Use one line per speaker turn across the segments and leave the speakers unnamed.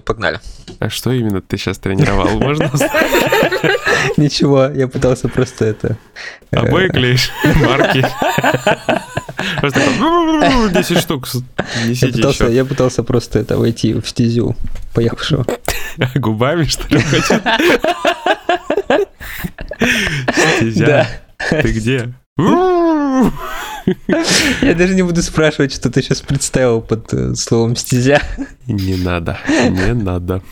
Погнали.
А что именно ты сейчас тренировал? Можно
Ничего, я пытался просто это...
Обои
э,
клеишь? Марки? Просто такой, 10 штук
Я пытался,
еще.
я пытался просто это войти в стезю поехавшего.
Губами, что ли? Стезя. Ты где?
Я даже не буду спрашивать, что ты сейчас представил под э, словом стезя.
Не надо, не надо.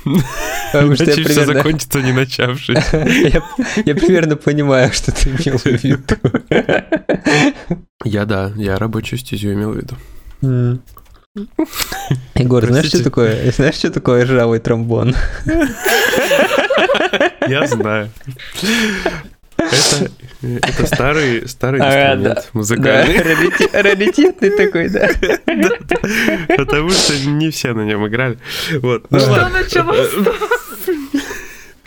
Потому что я
все закончится не начавшись.
я, я примерно понимаю, что ты имел в виду.
Я да, я рабочую стезю имел в виду.
М. Егор, знаешь, что такое? Знаешь, что такое ржавый тромбон?
Я знаю. Это, это старый, старый инструмент
да. Да,
музыкальный.
рарите- раритетный такой, да.
Потому что не все на нем играли. Вот. Ну
Что
ладно.
началось?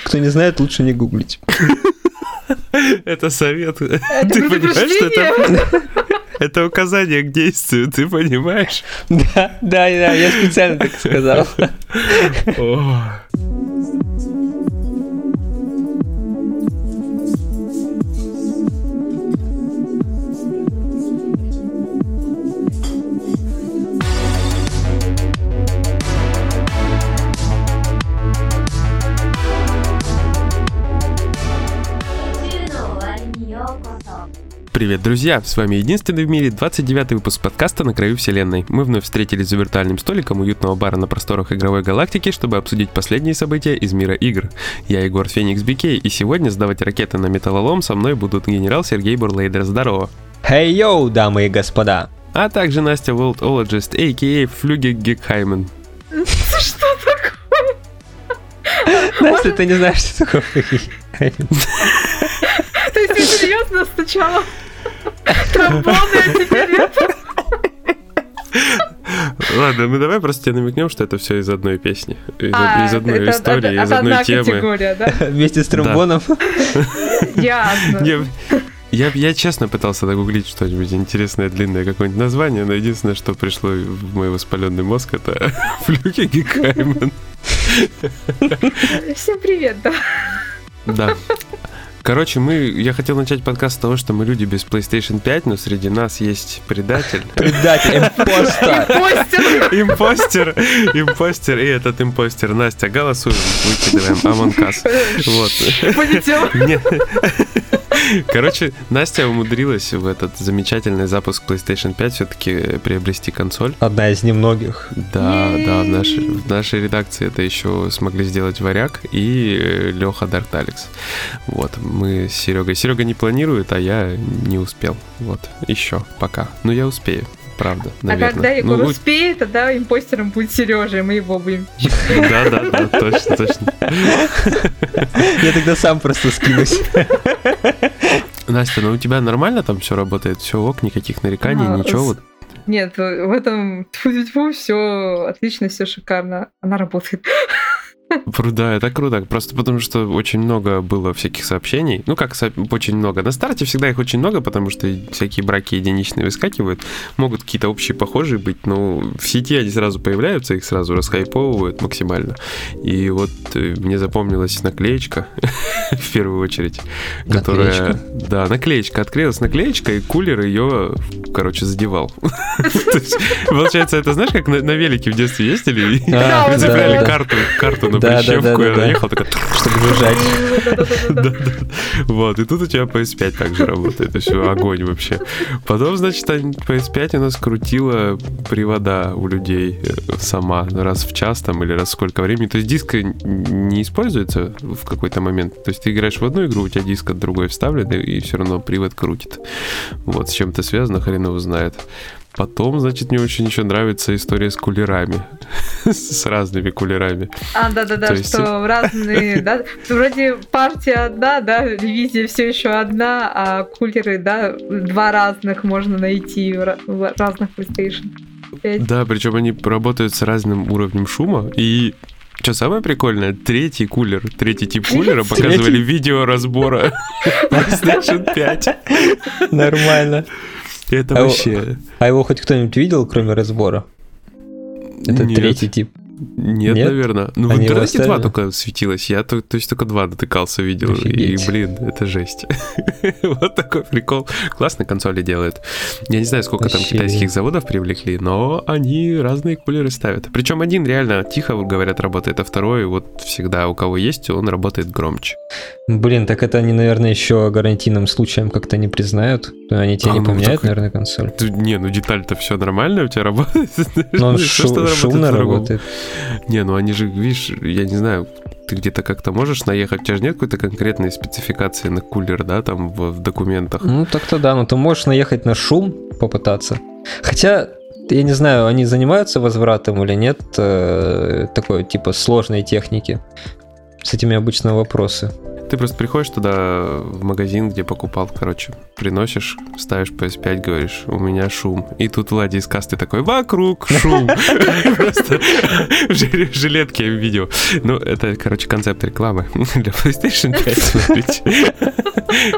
Кто не знает, лучше не гуглить.
Это совет.
Это
Ты понимаешь, что это, это указание к действию, ты понимаешь?
Да, да, да, я специально так сказал.
Привет, друзья! С вами единственный в мире 29 выпуск подкаста «На краю вселенной». Мы вновь встретились за виртуальным столиком уютного бара на просторах игровой галактики, чтобы обсудить последние события из мира игр. Я Егор Феникс Бикей, и сегодня сдавать ракеты на металлолом со мной будут генерал Сергей Бурлейдер. Здорово!
Хей, йоу, дамы и господа.
А также Настя Волтологист, a.k.a. Флюге Гекхаймен.
Что такое?
Настя, ты не знаешь, что такое.
То есть ты серьезно сначала тромбоны, а теперь это?
Ладно, ну давай просто тебе намекнем, что это все из одной песни, из,
А,
из одной
это-
истории,
это-
из
это
одной
одна
темы.
категория, да?
Вместе с тромбоном.
Ясно.
Я, я честно пытался догуглить что-нибудь интересное, длинное, какое-нибудь название, но единственное, что пришло в мой воспаленный мозг, это Флюки Гекаймен.
Всем привет, да.
Да. Короче, мы, я хотел начать подкаст с того, что мы люди без PlayStation 5, но среди нас есть предатель.
Предатель, импостер.
Постер.
Импостер, импостер, и этот импостер. Настя, голосуем, выкидываем Us. Вот.
Полетел.
Нет. Короче, Настя умудрилась в этот замечательный запуск PlayStation 5 все-таки приобрести консоль.
Одна из немногих.
Да, да, в нашей, в нашей редакции это еще смогли сделать Варяг и Леха Дарталикс. Вот, мы с Серегой. Серега не планирует, а я не успел. Вот, еще, пока. Но я успею, правда,
А
наверное.
когда Егор
Ну,
успеет, тогда импостером будет Сережа, и мы его будем.
Да, да, да, точно, точно.
Я тогда сам просто скинусь.
Настя, ну у тебя нормально там все работает? Все ок, никаких нареканий,
А,
ничего? Вот
Нет, в этом тьфу все отлично, все шикарно. Она работает.
Да, это круто. Просто потому что очень много было всяких сообщений. Ну, как очень много. На старте всегда их очень много, потому что всякие браки единичные выскакивают. Могут какие-то общие похожие быть, но в сети они сразу появляются, их сразу расхайповывают максимально. И вот э, мне запомнилась наклеечка в первую очередь, которая...
Наклеечка?
Да, наклеечка. Открылась наклеечка, и кулер ее, короче, задевал. Получается, это знаешь, как на велике в детстве ездили и
А,
прицепляли карту карту на
Да, да,
прищепку,
да,
и
да,
она
да.
ехала такая...
Чтобы.
Да-да. Вот, и тут у тебя PS5 также работает, это все огонь вообще. Потом, значит, они- PS5 у нас крутила привода у людей э, сама раз в час там или раз в сколько времени. То есть диск не используется в какой-то момент. То есть ты играешь в одну игру, у тебя диск от другой вставлен, и все равно привод крутит. Вот, с чем это связано, хрен его знает. Потом, значит, мне очень еще нравится история с кулерами. С разными кулерами.
А, да-да-да,
То есть-
что разные, да, вроде партия одна, да, ревизия все еще одна, а кулеры, да, два разных можно найти в ра- в разных PlayStation. 5.
Да, причем они работают с разным уровнем шума. И что самое прикольное, третий кулер, третий тип кулера показывали видео разбора PlayStation 5.
Нормально.
Это
А
вообще...
А его хоть кто-нибудь видел, кроме разбора? Это
Нет.
третий тип.
Нет,
Нет?
наверное. Ну, в
Они его
интернете два только светилось. Я то, то есть только два дотыкался, видел.
Офигеть.
И, блин, это жесть. вот такой прикол. Классно консоли делают. Я не знаю, сколько там
Вообще.
китайских заводов привлекли, но они разные кулеры ставят. Причем один реально тихо, говорят, работает, а второй вот всегда у кого есть, он работает громче.
Блин, так это они, наверное, еще гарантийным случаем как-то не признают. Они тебе
А,
не
ну,
поменяют,
так-
наверное, консоль.
Ты- не, ну деталь-то все нормально у тебя работает.
Но он
Ну, что
шу-
работает
шумно работает.
Не, ну они же, видишь, я не знаю, ты где-то как-то можешь наехать, у тебя же нет какой-то конкретной спецификации на кулер, да, там в, в документах.
Ну, так-то да, но ты можешь наехать на шум, попытаться. Хотя, я не знаю, они занимаются возвратом или нет э, такой, типа, сложной техники. С этими обычно вопросы.
Ты просто приходишь туда в магазин, где покупал, короче, приносишь, ставишь PS5, говоришь, у меня шум. И тут Влади из касты такой, вокруг шум. Просто в жи- жилетке я видео. Ну, это, короче, концепт рекламы для PlayStation 5, смотрите.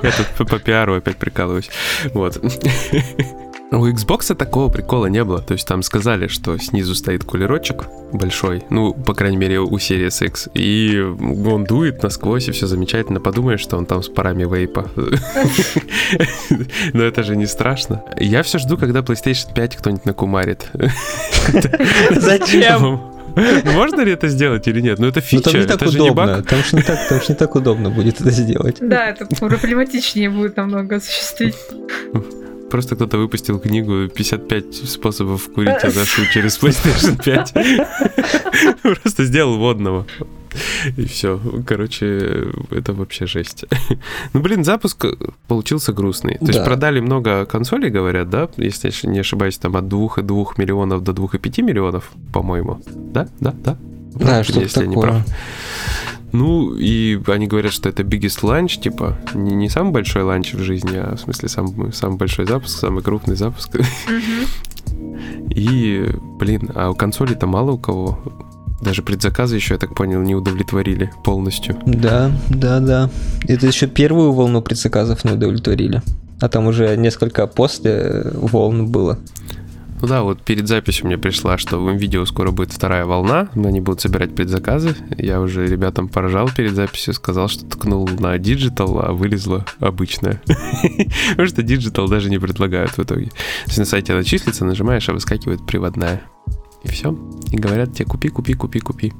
Я тут по пиару опять прикалываюсь. Вот. У Xbox такого прикола не было. То есть там сказали, что снизу стоит кулерочек большой, ну, по крайней мере, у Series X, и он дует насквозь, и все замечательно. Подумаешь, что он там с парами вейпа. Но это же не страшно. Я все жду, когда PlayStation 5 кто-нибудь накумарит.
Зачем?
Можно ли это сделать или нет? Ну, это
Ну там
фича,
не так
это же не
удобно.
баг.
Там же не так, там ж не так удобно будет это сделать.
Да, это проблематичнее будет намного осуществить.
Просто кто-то выпустил книгу 55 способов курить Адашу через PlayStation 5. Просто сделал водного. И все. Короче, это вообще жесть. Ну, блин, запуск получился грустный. То есть
Да.
продали много консолей, говорят, да? Если я не ошибаюсь, там от 2,2 миллионов до 2,5 миллионов, по-моему. Да? Да? Да?
Да, что-то
Если я не
такое.
прав. Ну, и они говорят, что это biggest launch, типа, не, не самый большой ланч в жизни, а в смысле самый, самый большой запуск, самый крупный запуск.
Мгм.
И, блин, а у консолей-то мало у кого. Даже предзаказы еще, я так понял, не удовлетворили полностью.
Да, да, да. Это еще первую волну предзаказов не удовлетворили. А там уже несколько после волн было.
Ну да, вот перед записью мне пришла, что в М.Видео скоро будет вторая волна, но они будут собирать предзаказы. Я уже ребятам поражал перед записью, сказал, что ткнул на digital, а вылезла обычная. Потому что digital даже не предлагают в итоге. То есть на сайте она числится, нажимаешь, а выскакивает приводная. И все. И говорят тебе, купи, купи, купи, купи.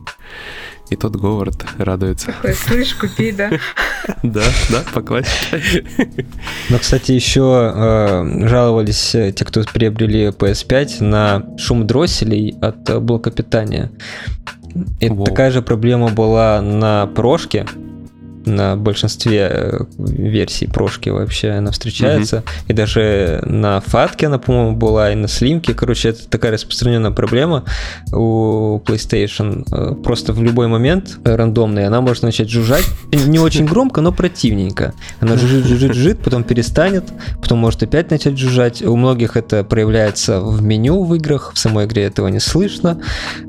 И тот Говард радуется.
Такой, слышь, купи, да.
Да, да, по классике.
Но, кстати, еще э, жаловались э, те, кто приобрели PS5 на шум дросселей от э, блока питания. И такая же проблема была на прошке. На большинстве э, версий прошки вообще она встречается. И даже на фатке она, по-моему, была, и на слимке. Короче, это такая распространенная проблема у PlayStation. Э, Просто в любой момент рандомный она может начать жужжать. Не очень громко, но противненько. Она жужжит, жужжит, жужжит, потом перестанет, потом может опять начать жужжать. У многих это проявляется в меню в играх, в самой игре этого не слышно.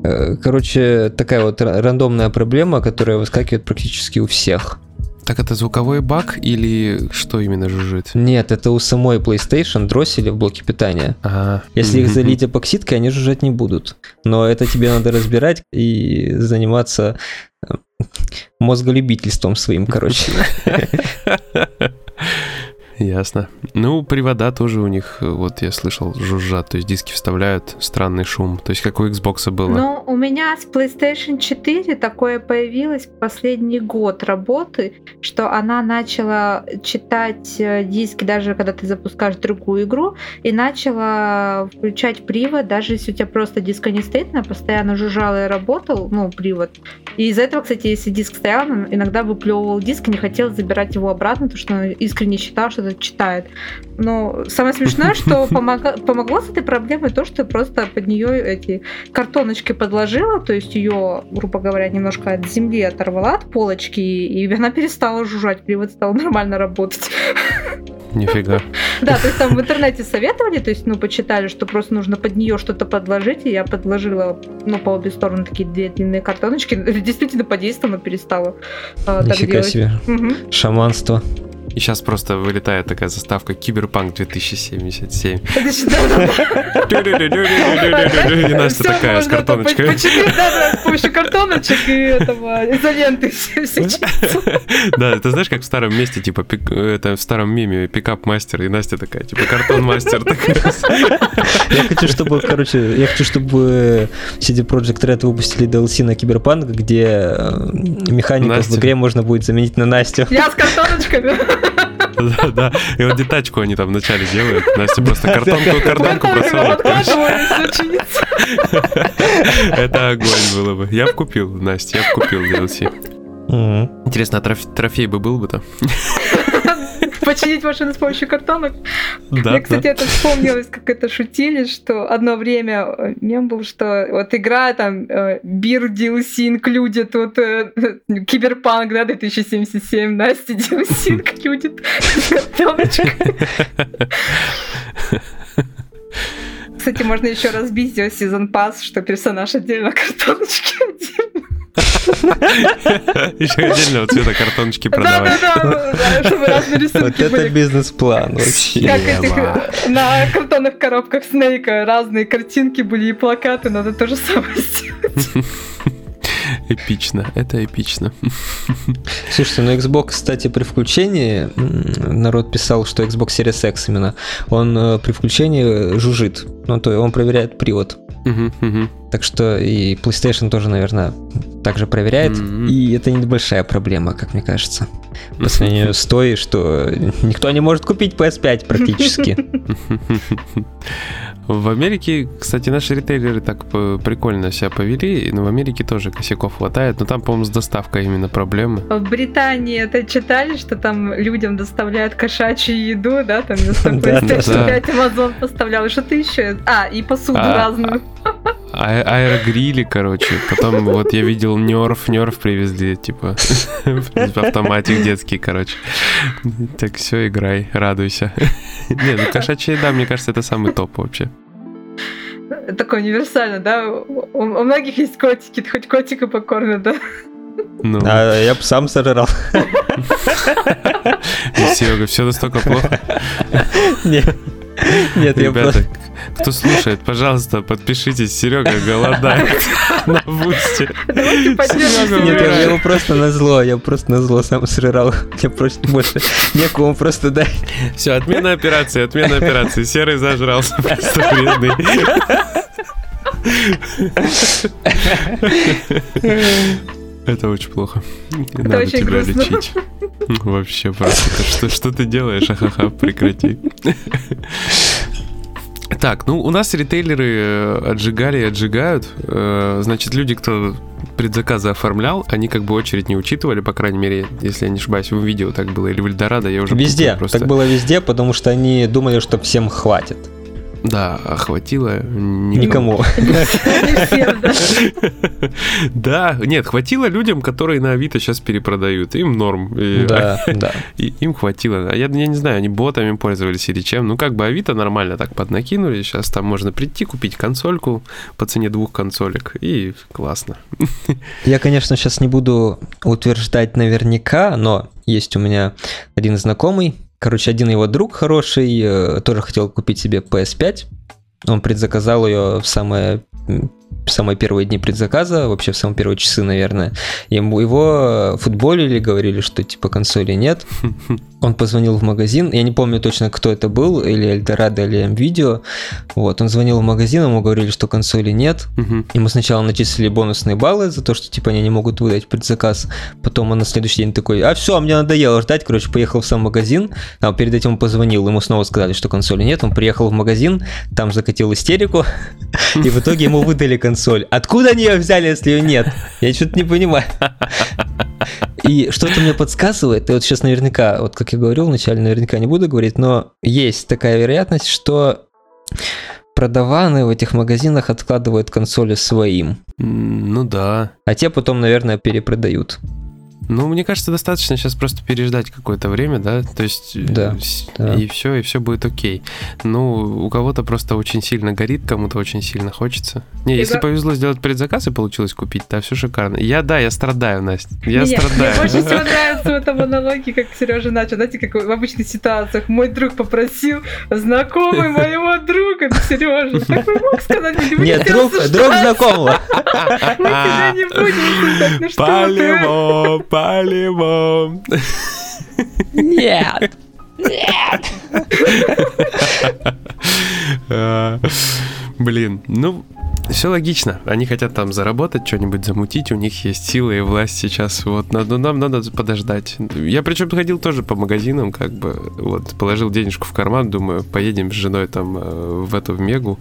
Э, Короче, такая вот ра- рандомная проблема, которая выскакивает практически у всех.
Так это звуковой баг или что именно жужжит?
Нет, это у самой PlayStation дроссели в блоке питания.
А,
Если их залить эпоксидкой, они жужжать не будут. Но это тебе надо разбирать и заниматься э, мозголюбительством своим, короче.
Ясно. Ну, привода тоже у них, э, вот я слышал, жужжат. То есть диски вставляют, странный шум. То есть как у Xbox было.
Ну, у меня с PlayStation 4 такое появилось последний год работы, что она начала читать э, диски, даже когда ты запускаешь другую игру, и начала включать привод, даже если у тебя просто диска не стоит, она постоянно жужжала и работал, ну, привод. И из-за этого, кстати, если диск стоял, иногда выплевывал диск и не хотел забирать его обратно, потому что он искренне считал, что это читает. Но самое смешное, что помогло с этой проблемой то, что просто под нее эти картоночки подложила, то есть ее, грубо говоря, немножко от земли оторвала от полочки, и она перестала жужжать, привод стал нормально работать.
Нифига.
Да, то есть там в интернете советовали, то есть, ну, почитали, что просто нужно под нее что-то подложить, и я подложила, ну, по обе стороны такие две длинные картоночки, действительно подействовало, перестала э, так
Нифига
делать.
себе.
Мгм.
Шаманство.
И сейчас просто вылетает такая заставка Киберпанк 2077. И Настя такая с картоночкой.
Да, с помощью картоночек и этого изоленты все
Да, ты знаешь, как в старом месте, типа, это в старом меме пикап-мастер, и Настя такая, типа, картон-мастер.
Я хочу, чтобы, короче, я хочу, чтобы CD Projekt Red выпустили DLC на Киберпанк, где э, механиков в игре можно будет заменить на Настю.
Я с картоночками.
Да, да. И вот детачку они там вначале делают. Настя просто картонку, картонку бросает. Это огонь было бы. Я бы купил, Настя, я бы купил DLC. Интересно, а трофей бы был бы-то?
Починить машину с помощью картонок.
Да,
Мне, кстати, да. это вспомнилось, как это шутили, что одно время э, мем был, что вот игра там Бир DLC инклюдит, вот э, Киберпанк, да, 2077, Настя DLC инклюдит картоночка. Кстати, можно еще разбить сделать сезон пас, что персонаж отдельно, картоночки отдельно.
Еще отдельного цвета картоночки продавать.
Да-да-да, чтобы разные рисунки
Вот это бизнес-план вообще.
Как этих на картонных коробках Снейка разные картинки были и плакаты, надо то же самое сделать.
Эпично, это эпично.
Слушайте, ну Xbox, кстати, при включении, народ писал, что Xbox Series X именно, он э, при включении жужжит, ну то есть он проверяет привод. Так что и PlayStation тоже, наверное, также проверяет. И это небольшая проблема, как мне кажется. По сравнению с той, что никто не может купить PS5 практически.
В Америке, кстати, наши ритейлеры так прикольно себя повели, но в Америке тоже косяков хватает, но там, по-моему, с доставкой именно проблемы.
В Британии это читали, что там людям доставляют кошачью еду, да, там вместо PlayStation 5 Amazon поставлял, что-то еще. А, и посуду а, разную.
А, аэрогрили, короче. Потом вот я видел нерф, нерф привезли, типа, автоматик детский, короче. Так, все, играй, радуйся. Не, ну кошачья еда, мне кажется, это самый топ вообще.
Такое универсально, да? У, у многих есть котики, хоть котика покормят, да?
Ну. А я бы сам сожрал.
Серега, все настолько плохо?
Нет. Нет, я просто...
Кто слушает, пожалуйста, подпишитесь. Серега голодает на бусте.
Нет, я его просто на зло, я просто на зло сам срырал. Мне просто больше некому просто дать.
Все, отмена операции, отмена операции. Серый зажрался, просто вредный. Это очень плохо. Это Надо очень тебя грустно. лечить. Вообще просто. Что, что ты делаешь? Ахаха, прекрати. Так, ну у нас ритейлеры э, отжигали и отжигают. Э, значит, люди, кто предзаказы оформлял, они как бы очередь не учитывали, по крайней мере, если я не ошибаюсь, в видео так было, или в Эльдорадо, я уже
Везде, просто... так было везде, потому что они думали, что всем хватит.
Да, хватило
никому.
Да, нет, хватило людям, которые на Авито сейчас перепродают. Им норм.
Да, да.
Им хватило. А я, я не знаю, они ботами пользовались или чем. Ну, как бы Авито нормально так поднакинули. Сейчас там можно прийти, купить консольку по цене двух консолек. И классно.
Я, конечно, сейчас не буду утверждать наверняка, но есть у меня один знакомый, Короче, один его друг хороший э, тоже хотел купить себе PS5. Он предзаказал ее в самое в самые первые дни предзаказа, вообще в самые первые часы, наверное, ему его футболили, говорили, что типа консоли нет. Он позвонил в магазин, я не помню точно, кто это был, или Эльдорадо, или МВидео. Вот, он звонил в магазин, ему говорили, что консоли нет. Ему сначала начислили бонусные баллы за то, что типа они не могут выдать предзаказ. Потом он на следующий день такой, а все, мне надоело ждать, короче, поехал в сам магазин. А перед этим он позвонил, ему снова сказали, что консоли нет. Он приехал в магазин, там закатил истерику, и в итоге ему выдали консоль. Откуда они ее взяли, если ее нет? Я что-то не понимаю. И что-то мне подсказывает, и вот сейчас наверняка, вот как я говорил вначале, наверняка не буду говорить, но есть такая вероятность, что продаваны в этих магазинах откладывают консоли своим.
Ну да.
А те потом, наверное, перепродают.
Ну, мне кажется, достаточно сейчас просто переждать какое-то время, да, то есть
да, да.
и все, и все будет окей. Ну, у кого-то просто очень сильно горит, кому-то очень сильно хочется. Не, и если да. повезло сделать предзаказ и получилось купить, да, все шикарно. Я, да, я страдаю, Настя, я Нет, страдаю.
Мне больше всего нравится в этом монологе, как Сережа начал, знаете, как в обычных ситуациях. Мой друг попросил знакомый моего друга, Сережа, так вы мог сказать?
Нет, друг, друг знакомого.
Мы тебя не будем ну
что по-любому.
Нет. Нет.
А, блин, ну, все логично. Они хотят там заработать, что-нибудь замутить, у них есть силы и власть сейчас. Вот, но нам надо подождать. Я причем ходил тоже по магазинам, как бы, вот, положил денежку в карман, думаю, поедем с женой там э, в эту в Мегу.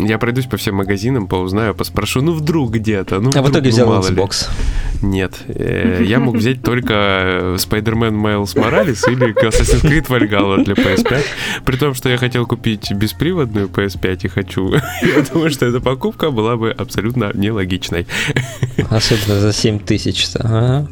Я пройдусь по всем магазинам, поузнаю, поспрошу, ну вдруг где-то. Ну,
а
вдруг,
в итоге
ну,
взял Xbox?
Ли. Нет. Э, я мог взять только э, Spider-Man Miles Morales или Assassin's Creed Valhalla для PS5. При том, что я хотел купить бесприводную PS5 и хочу. Я думаю, что это покупка покупка была бы абсолютно нелогичной.
Особенно за 7 тысяч. Ага,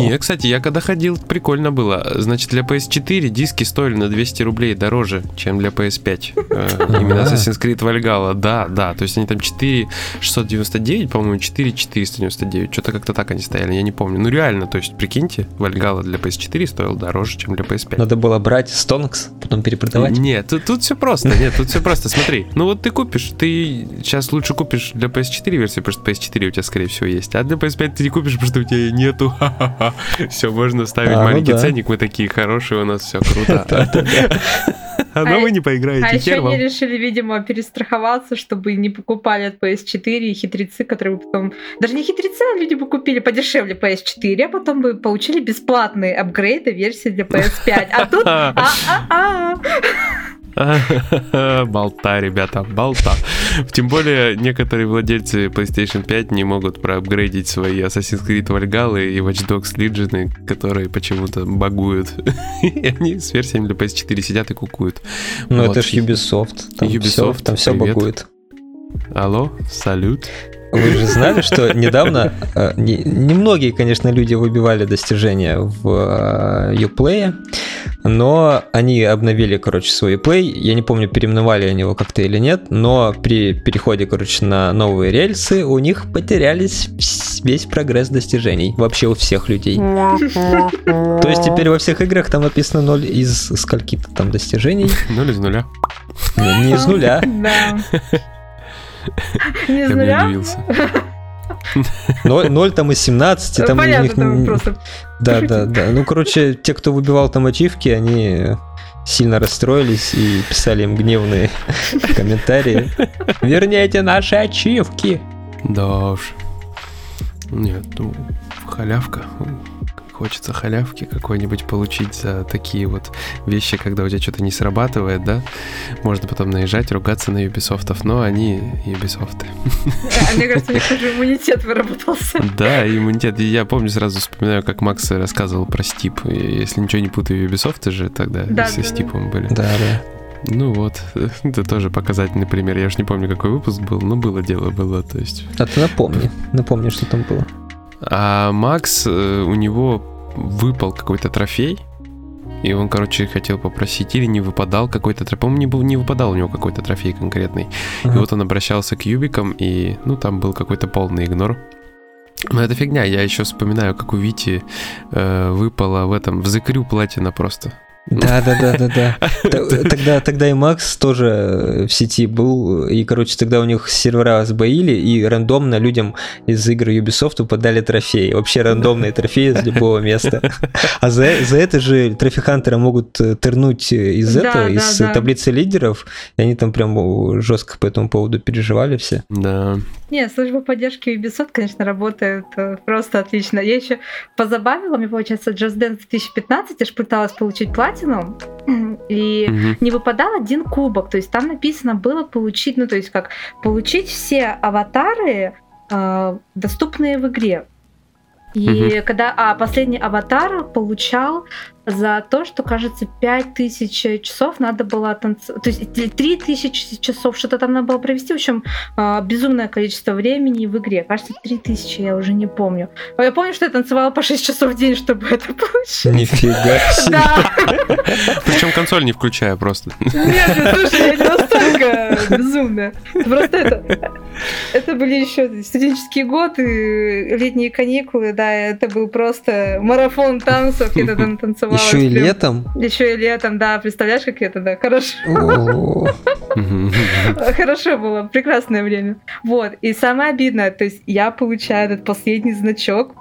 Не, кстати, я когда ходил, прикольно было. Значит, для PS4 диски стоили на 200 рублей дороже, чем для PS5. Э, именно Assassin's Creed Valhalla, да, да. То есть они там 4 699, по-моему, 4 499. Что-то как-то так они стояли, я не помню. Ну реально, то есть, прикиньте, Valhalla для PS4 стоил дороже, чем для PS5.
Надо было брать Stonks, потом перепродавать.
Нет, тут, тут все просто, нет, тут все просто. Смотри, ну вот ты купишь, ты сейчас лучше купишь для PS4 версию, потому что PS4 у тебя, скорее всего, есть. А для PS5 ты не купишь, потому что у тебя нету. Все, можно ставить а, ну маленький ну да. ценник, мы такие хорошие, у нас все круто. А но вы не поиграете. А
еще они решили, видимо, перестраховаться, чтобы не покупали от PS4 и хитрецы, которые бы потом... Даже не хитрецы, а люди бы купили подешевле PS4, а потом бы получили бесплатные апгрейды версии для PS5. А тут... А-а-а!
Болта, ребята, болта. Тем более, некоторые владельцы PlayStation 5 не могут проапгрейдить свои Assassin's Creed Valhalla и Watch Dogs Legion, которые почему-то багуют. И они с версиями для PS4 сидят и кукуют.
Ну, вот. это ж Ubisoft. Там Ubisoft, все, там все багует.
Алло, салют.
Вы же знали, что недавно, э, немногие, конечно, люди выбивали достижения в э, Uplay, но они обновили, короче, свой Play. Я не помню, переименовали они его как-то или нет, но при переходе, короче, на новые рельсы у них потерялись весь прогресс достижений. Вообще у всех людей. То есть теперь во всех играх там написано 0 из скольки-то там достижений.
0 из нуля.
Не, не из нуля.
Не из нуля?
Ноль 0 там из 17, там
Понятно, них... там просто...
Да, да, да. Ну, короче, те, кто выбивал там ачивки, они сильно расстроились и писали им гневные комментарии. Верните наши ачивки!
Да уж. Нет, ну, халявка хочется халявки какой-нибудь получить за такие вот вещи, когда у тебя что-то не срабатывает, да, можно потом наезжать, ругаться на Ubisoft, но они Ubisoft.
А, мне кажется, у них уже иммунитет выработался.
Да, иммунитет. Я помню, сразу вспоминаю, как Макс рассказывал про Стип. Если ничего не путаю, Ubisoft же тогда да, со да, Стипом были.
Да, да.
Ну вот, это тоже показательный пример. Я уж не помню, какой выпуск был, но было дело, было, то есть...
А ты напомни, напомни, что там было.
А Макс, э, у него выпал какой-то трофей, и он, короче, хотел попросить, или не выпадал какой-то трофей. По-моему, не, был, не выпадал у него какой-то трофей конкретный. Uh-huh. И вот он обращался к юбикам, и, ну, там был какой-то полный игнор. Но это фигня, я еще вспоминаю, как у Вити э, выпало в этом, в закрю платина просто.
Да, да, да, да, да. Тогда, тогда и Макс тоже в сети был, и, короче, тогда у них сервера сбоили, и рандомно людям из игр Ubisoft подали трофеи. Вообще рандомные трофеи из любого места. А за, за это же трофихантеры могут э, тернуть из да, этого, да, из да. таблицы лидеров, и они там прям жестко по этому поводу переживали все.
Да.
Не, служба поддержки Ubisoft, конечно, работает э, просто отлично. Я еще позабавила, мне, получается, Just Dance 2015, я же пыталась получить платину, и угу. не выпадал один кубок. То есть там написано было получить, ну, то есть как получить все аватары, э, доступные в игре. И угу. когда а, последний аватар получал за то, что, кажется, 5000 часов надо было танцевать. То есть 3000 часов что-то там надо было провести. В общем, а, безумное количество времени в игре. Кажется, 3000, я уже не помню. Но я помню, что я танцевала по 6 часов в день, чтобы это получить.
Нифига себе.
Да.
Причем консоль не включая просто.
Нет, нет, слушай, я не настолько безумная. Просто это... Это были еще студенческие годы, летние каникулы, да, это был просто марафон танцев, я тогда танцевала.
Еще и летом?
Еще и летом, да, представляешь, как это, да, хорошо. Хорошо было, прекрасное время. Вот, и самое обидное, то есть я получаю этот последний значок,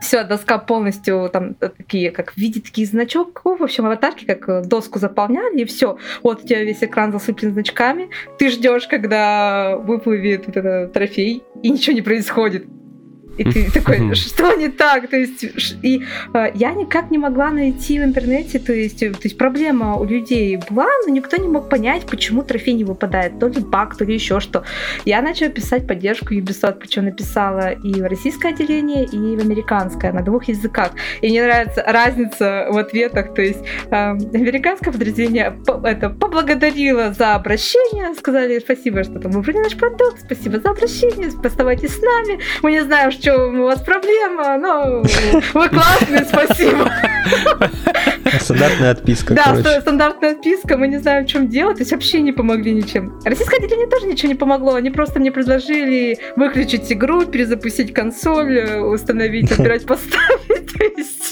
все, доска полностью там такие, как в виде таких значков, в общем, аватарки, как э, доску заполняли, и все. Вот у тебя весь экран засыплен значками, ты ждешь, когда выплывет вот этот трофей, и ничего не происходит. И ты такой, что не так? То есть, и э, я никак не могла найти в интернете, то есть, э, то есть проблема у людей была, но никто не мог понять, почему трофей не выпадает, то ли баг, то ли еще что. Я начала писать поддержку Ubisoft, причем написала и в российское отделение, и в американское, на двух языках. И мне нравится разница в ответах, то есть э, американское подразделение по- это поблагодарило за обращение, сказали спасибо, что там выбрали наш продукт, спасибо за обращение, оставайтесь с нами, мы не знаем, в чем у вас проблема, но вы классные, спасибо.
Стандартная отписка,
Да,
короче.
ст- стандартная отписка, мы не знаем, в чем дело, то есть вообще не помогли ничем. Российское отделение тоже ничего не помогло, они просто мне предложили выключить игру, перезапустить консоль, э, установить, отбирать, поставить, то есть...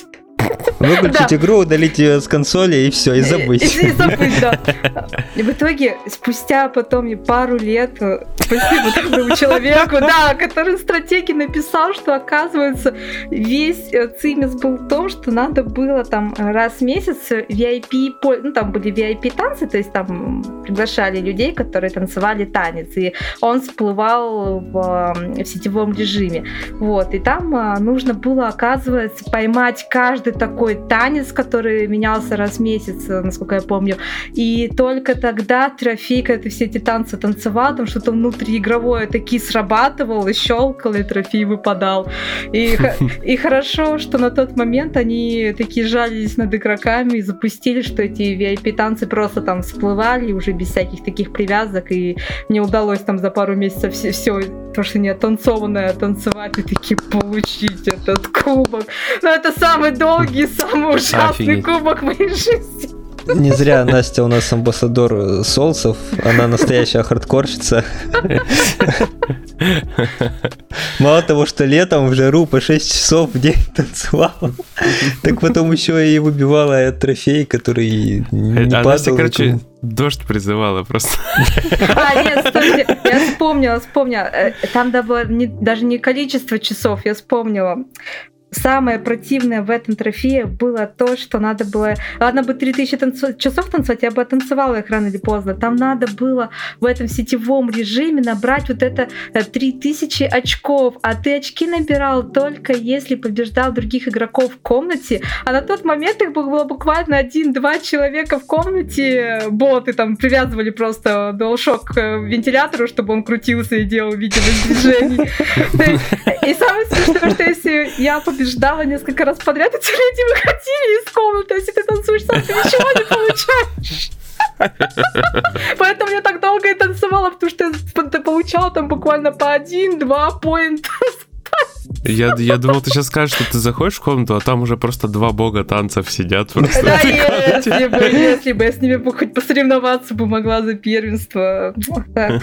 Выключить
Да.
игру, удалить ее с консоли и все, и забыть.
И, и забыть, да. И в итоге, спустя потом пару лет, э, спасибо тому человеку, да, который стратегии написал, что оказывается весь э, цимис был в том, что надо было там раз в месяц VIP, по- ну там были VIP танцы, то есть там приглашали людей, которые танцевали танец, и он всплывал в, э, в сетевом режиме. Вот, и там нужно было, оказывается, поймать каждый такой танец, который менялся раз в месяц, э, насколько я помню. И только тогда трофей, когда ты все эти танцы танцевал, там что-то внутриигровое таки срабатывал, и щелкал, и трофей выпадал. И, и хорошо, что на тот момент они такие жалились над игроками и запустили, что эти VIP-танцы просто там всплывали уже без всяких таких привязок, и мне удалось там за пару месяцев все, все то, что не оттанцованное, танцевать и таки получить этот кубок. Но это самый долгий, самый ужасный
Офигеть.
кубок в моей жизни.
Не зря Настя у нас амбассадор э, солнцев, она настоящая хардкорщица. Мало того, что летом в жару по 6 часов в день танцевала, так потом еще и выбивала трофей, который не
А
падал.
Настя, короче, дождь призывала просто.
А, нет, стойте, я вспомнила, вспомнила. Э, Там не- даже не количество часов, я вспомнила. Самое противное в этом трофее было то, что надо было... Ладно бы 3000 танцу- часов танцевать, я бы танцевала их рано или поздно. Там надо было в этом сетевом режиме набрать вот это э, 3000 очков, а ты очки набирал только если побеждал других игроков в комнате, а на тот момент их было буквально один-два человека в комнате, боты там привязывали просто DualShock к вентилятору, чтобы он крутился и делал видимость движений. И самое смешное, что если я побеждала несколько раз подряд, эти люди выходили из комнаты, если ты танцуешь сам, ты ничего не получаешь. Поэтому я так долго и танцевала, потому что я получала там буквально по один-два поинта.
Я, я думал, ты сейчас скажешь, что ты заходишь в комнату, а там уже просто два бога танцев сидят. Просто
Да, если бы, если бы я с ними хоть посоревноваться бы могла за первенство.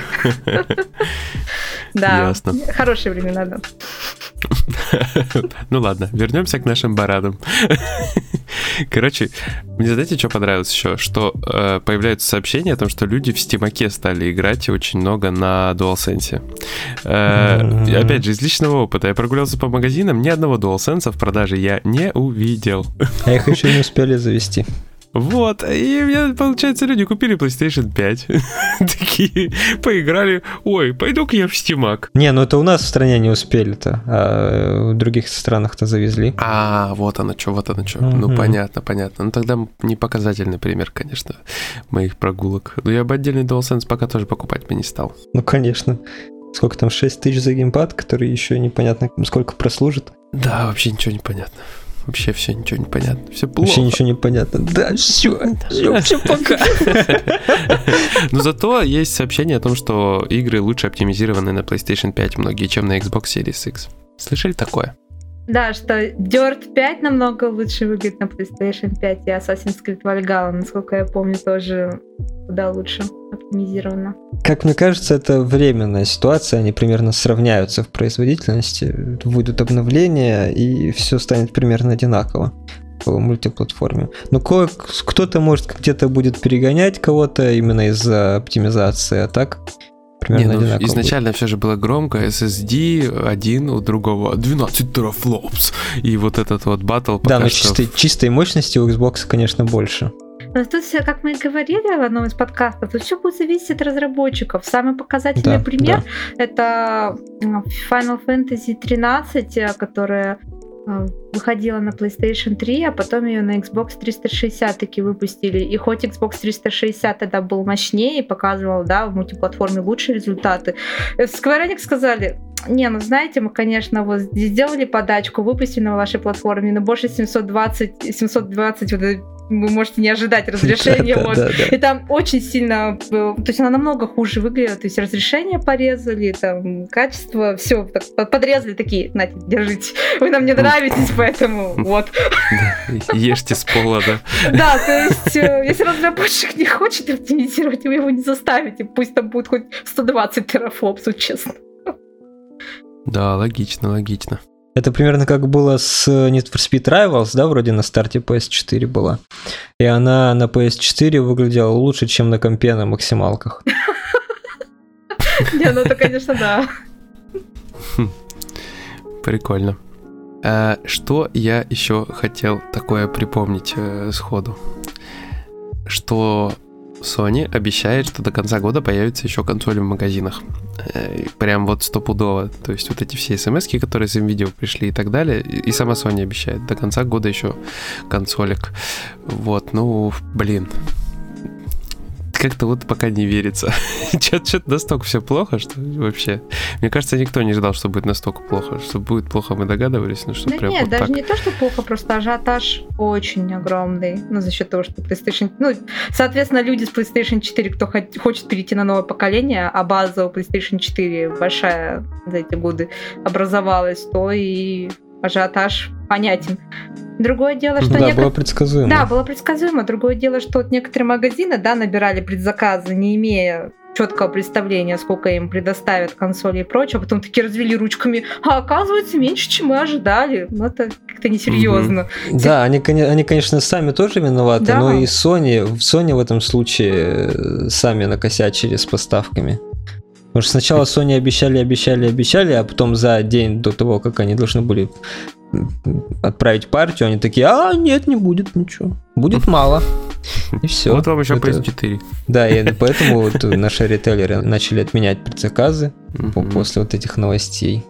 Да,
Ясно.
хорошие времена, да.
Ну ладно, вернемся к нашим баранам. Короче, мне знаете, что понравилось еще? Что э, появляются сообщения о том, что люди в стимаке стали играть очень много на DualSense. Э,
Мгм.
и опять же, из личного опыта, я прогулялся по магазинам, ни одного DualSense в продаже я не увидел.
А их еще не успели завести.
Вот, и мне, получается, люди купили PlayStation 5, такие поиграли, ой, пойду-ка я в стимак.
Не, ну это у нас в стране не успели-то, а в других странах-то завезли.
А, вот оно что, вот оно что. Ну, понятно, понятно. Ну, тогда не показательный пример, конечно, моих прогулок. Но я бы отдельный DualSense пока тоже покупать бы не стал.
Ну, конечно. Сколько там, 6 тысяч за геймпад, который еще непонятно сколько прослужит.
Да, вообще ничего не понятно. Вообще все ничего не понятно. Все плохо.
Вообще ничего не понятно. Да, все, все, все пока.
Но зато есть сообщение о том, что игры лучше оптимизированы на PlayStation 5 многие, чем на Xbox Series X. Слышали такое?
Да, что Dirt 5 намного лучше выглядит на PlayStation 5, и Assassin's Creed Valhalla, насколько я помню, тоже куда лучше оптимизировано.
Как мне кажется, это временная ситуация, они примерно сравняются в производительности, выйдут обновления, и все станет примерно одинаково по мультиплатформе. Но кто-то, может, где-то будет перегонять кого-то именно из-за оптимизации, а так
примерно Не, ну, изначально будет. все же было громко, SSD один у другого 12 терафлопс, и вот этот вот батл
Да, но что... чистой, чистой мощности у Xbox, конечно, больше.
Но тут все, как мы и говорили в одном из подкастов, тут все будет зависеть от разработчиков. Самый показательный да, пример да. это Final Fantasy 13, которая а, выходила на PlayStation 3, а потом ее на Xbox 360 таки выпустили. И хоть Xbox 360 тогда был мощнее и показывал, да, в мультиплатформе лучшие результаты, э, Square Enix сказали, не, ну знаете, мы, конечно, вот сделали подачку, выпустили на вашей платформе, но больше 720, 720 вот вы можете не ожидать разрешения. Да, вот. да, да. И там очень сильно, э, то есть она намного хуже выглядит, то есть разрешение порезали, там качество, все так, подрезали такие, знаете, держите, вы нам не нравитесь, поэтому вот.
Ешьте с пола, да?
Да, то есть э, если разработчик не хочет оптимизировать, вы его не заставите, пусть там будет хоть 120 терафлопсов, честно.
Да, логично, логично.
Это примерно как было с Need for Speed Rivals, да, вроде на старте PS4 была. И она на PS4 выглядела лучше, чем на компе на максималках.
Не, ну это, конечно, да.
Прикольно. А, что я еще хотел такое припомнить э, сходу? Что Sony обещает, что до конца года появится еще консоли в магазинах. Э, прям вот стопудово. То есть вот эти все смс которые с видео пришли и так далее. И сама Sony обещает до конца года еще консолик. Вот, ну, блин как-то вот пока не верится. Что-то настолько все плохо, что вообще... Мне кажется, никто не ждал, что будет настолько плохо. Что будет плохо, мы догадывались, но что
да
прям
нет,
вот
даже
так.
не то, что плохо, просто ажиотаж очень огромный. Ну, за счет того, что PlayStation... Ну, соответственно, люди с PlayStation 4, кто хочет перейти на новое поколение, а база у PlayStation 4 большая за эти годы образовалась, то и ажиотаж понятен. Другое дело, что...
Да, некотор... было предсказуемо.
Да, было предсказуемо. Другое дело, что вот некоторые магазины, да, набирали предзаказы, не имея четкого представления, сколько им предоставят консоли и прочее, а потом такие развели ручками, а оказывается меньше, чем мы ожидали. Ну, это как-то несерьезно.
Угу. Да, они, они, конечно, сами тоже виноваты, да. но и Sony, Sony в этом случае э, сами накосячили с поставками. Потому что сначала Sony обещали, обещали, обещали, а потом за день до того, как они должны были отправить партию, они такие, а нет, не будет ничего, будет мало. И все.
Вот вам еще Это... PS4.
Да, и поэтому вот наши ритейлеры начали отменять предзаказы после вот этих новостей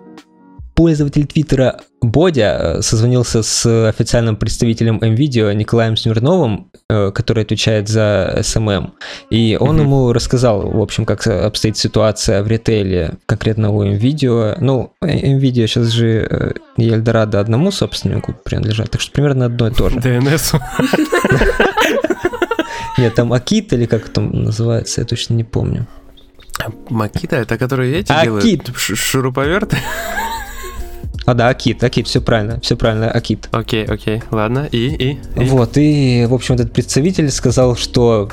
пользователь Твиттера Бодя э, созвонился с официальным представителем NVIDIA Николаем Смирновым, э, который отвечает за SMM. И он mm-hmm. ему рассказал, в общем, как обстоит ситуация в ритейле конкретно у NVIDIA. Ну, NVIDIA сейчас же и э, Эльдорадо одному собственнику принадлежат, так что примерно одно и то же.
DNS.
Нет, там Акит или как там называется, я точно не помню.
Макита, это которые эти делают? Шуруповерты?
А, да, Акит, Акит, все правильно, все правильно, Акит.
Окей, окей, ладно, и, и,
и? Вот, и, в общем, этот представитель сказал, что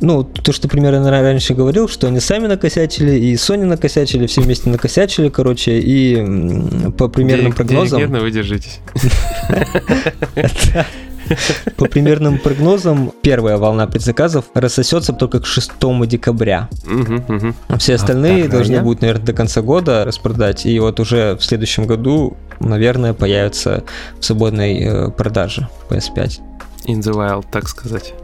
ну, то, что примерно раньше говорил, что они сами накосячили, и Sony накосячили, все вместе накосячили, короче, и по примерным прогнозам...
Директивно вы держитесь.
По примерным прогнозам, первая волна предзаказов рассосется только к 6 декабря. Все остальные должны будут, наверное, до конца года распродать. И вот уже в следующем году, наверное, появятся в свободной э, продаже PS5.
In the wild, так сказать.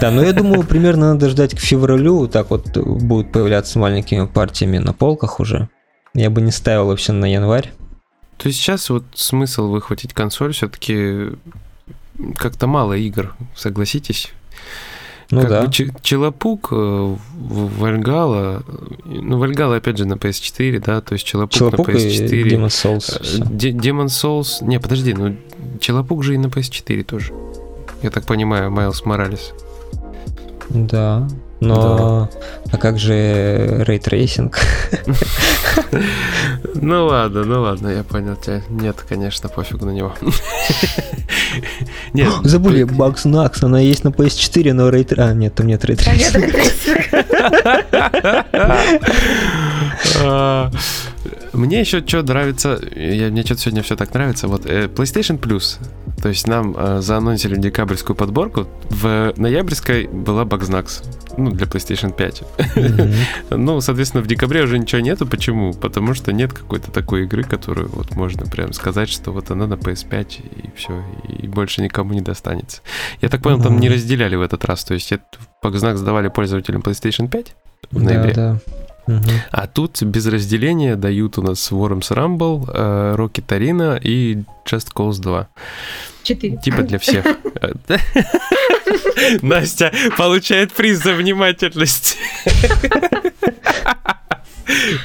Да, но я думаю, примерно надо ждать к февралю, так вот будут появляться маленькими партиями на полках уже. Я бы не ставил вообще на январь.
То есть сейчас вот смысл выхватить консоль все-таки как-то мало игр, согласитесь? Ну как да. Бы Челопук, э, Вальгала, ну Вальгала опять же на PS4, да, то есть Челопук, Челопук на PS4.
И Demon Souls.
Demon Souls, не, подожди, ну Челопук же и на PS4 тоже. Я так понимаю, Майлз Моралес.
Да. Но а как же ray tracing?
Ну ладно, ну ладно, я понял тебя. Нет, конечно, пофиг на него.
Нет. Забыли, Bugsnax, она есть на PS4, но ray t... А, нет, там нет ray tracing а.
Мне еще что нравится, я, мне что-то сегодня все так нравится, вот э, PlayStation Plus, то есть нам э, заанонсили декабрьскую подборку, в ноябрьской была Bugsnax, ну, для PlayStation 5. Mm-hmm. ну, соответственно, в декабре уже ничего нету, почему? Потому что нет какой-то такой игры, которую вот можно прям сказать, что вот она на PS5 и все, и больше никому не достанется. Я так понял, mm-hmm. там не разделяли в этот раз, то есть Bugsnax давали пользователям PlayStation 5 в ноябре. Да, да. Угу. А тут без разделения дают у нас Worms Rumble, э, Rocket Arena и Just Cause 2.
Четыре.
Типа для всех. Настя получает приз за внимательность.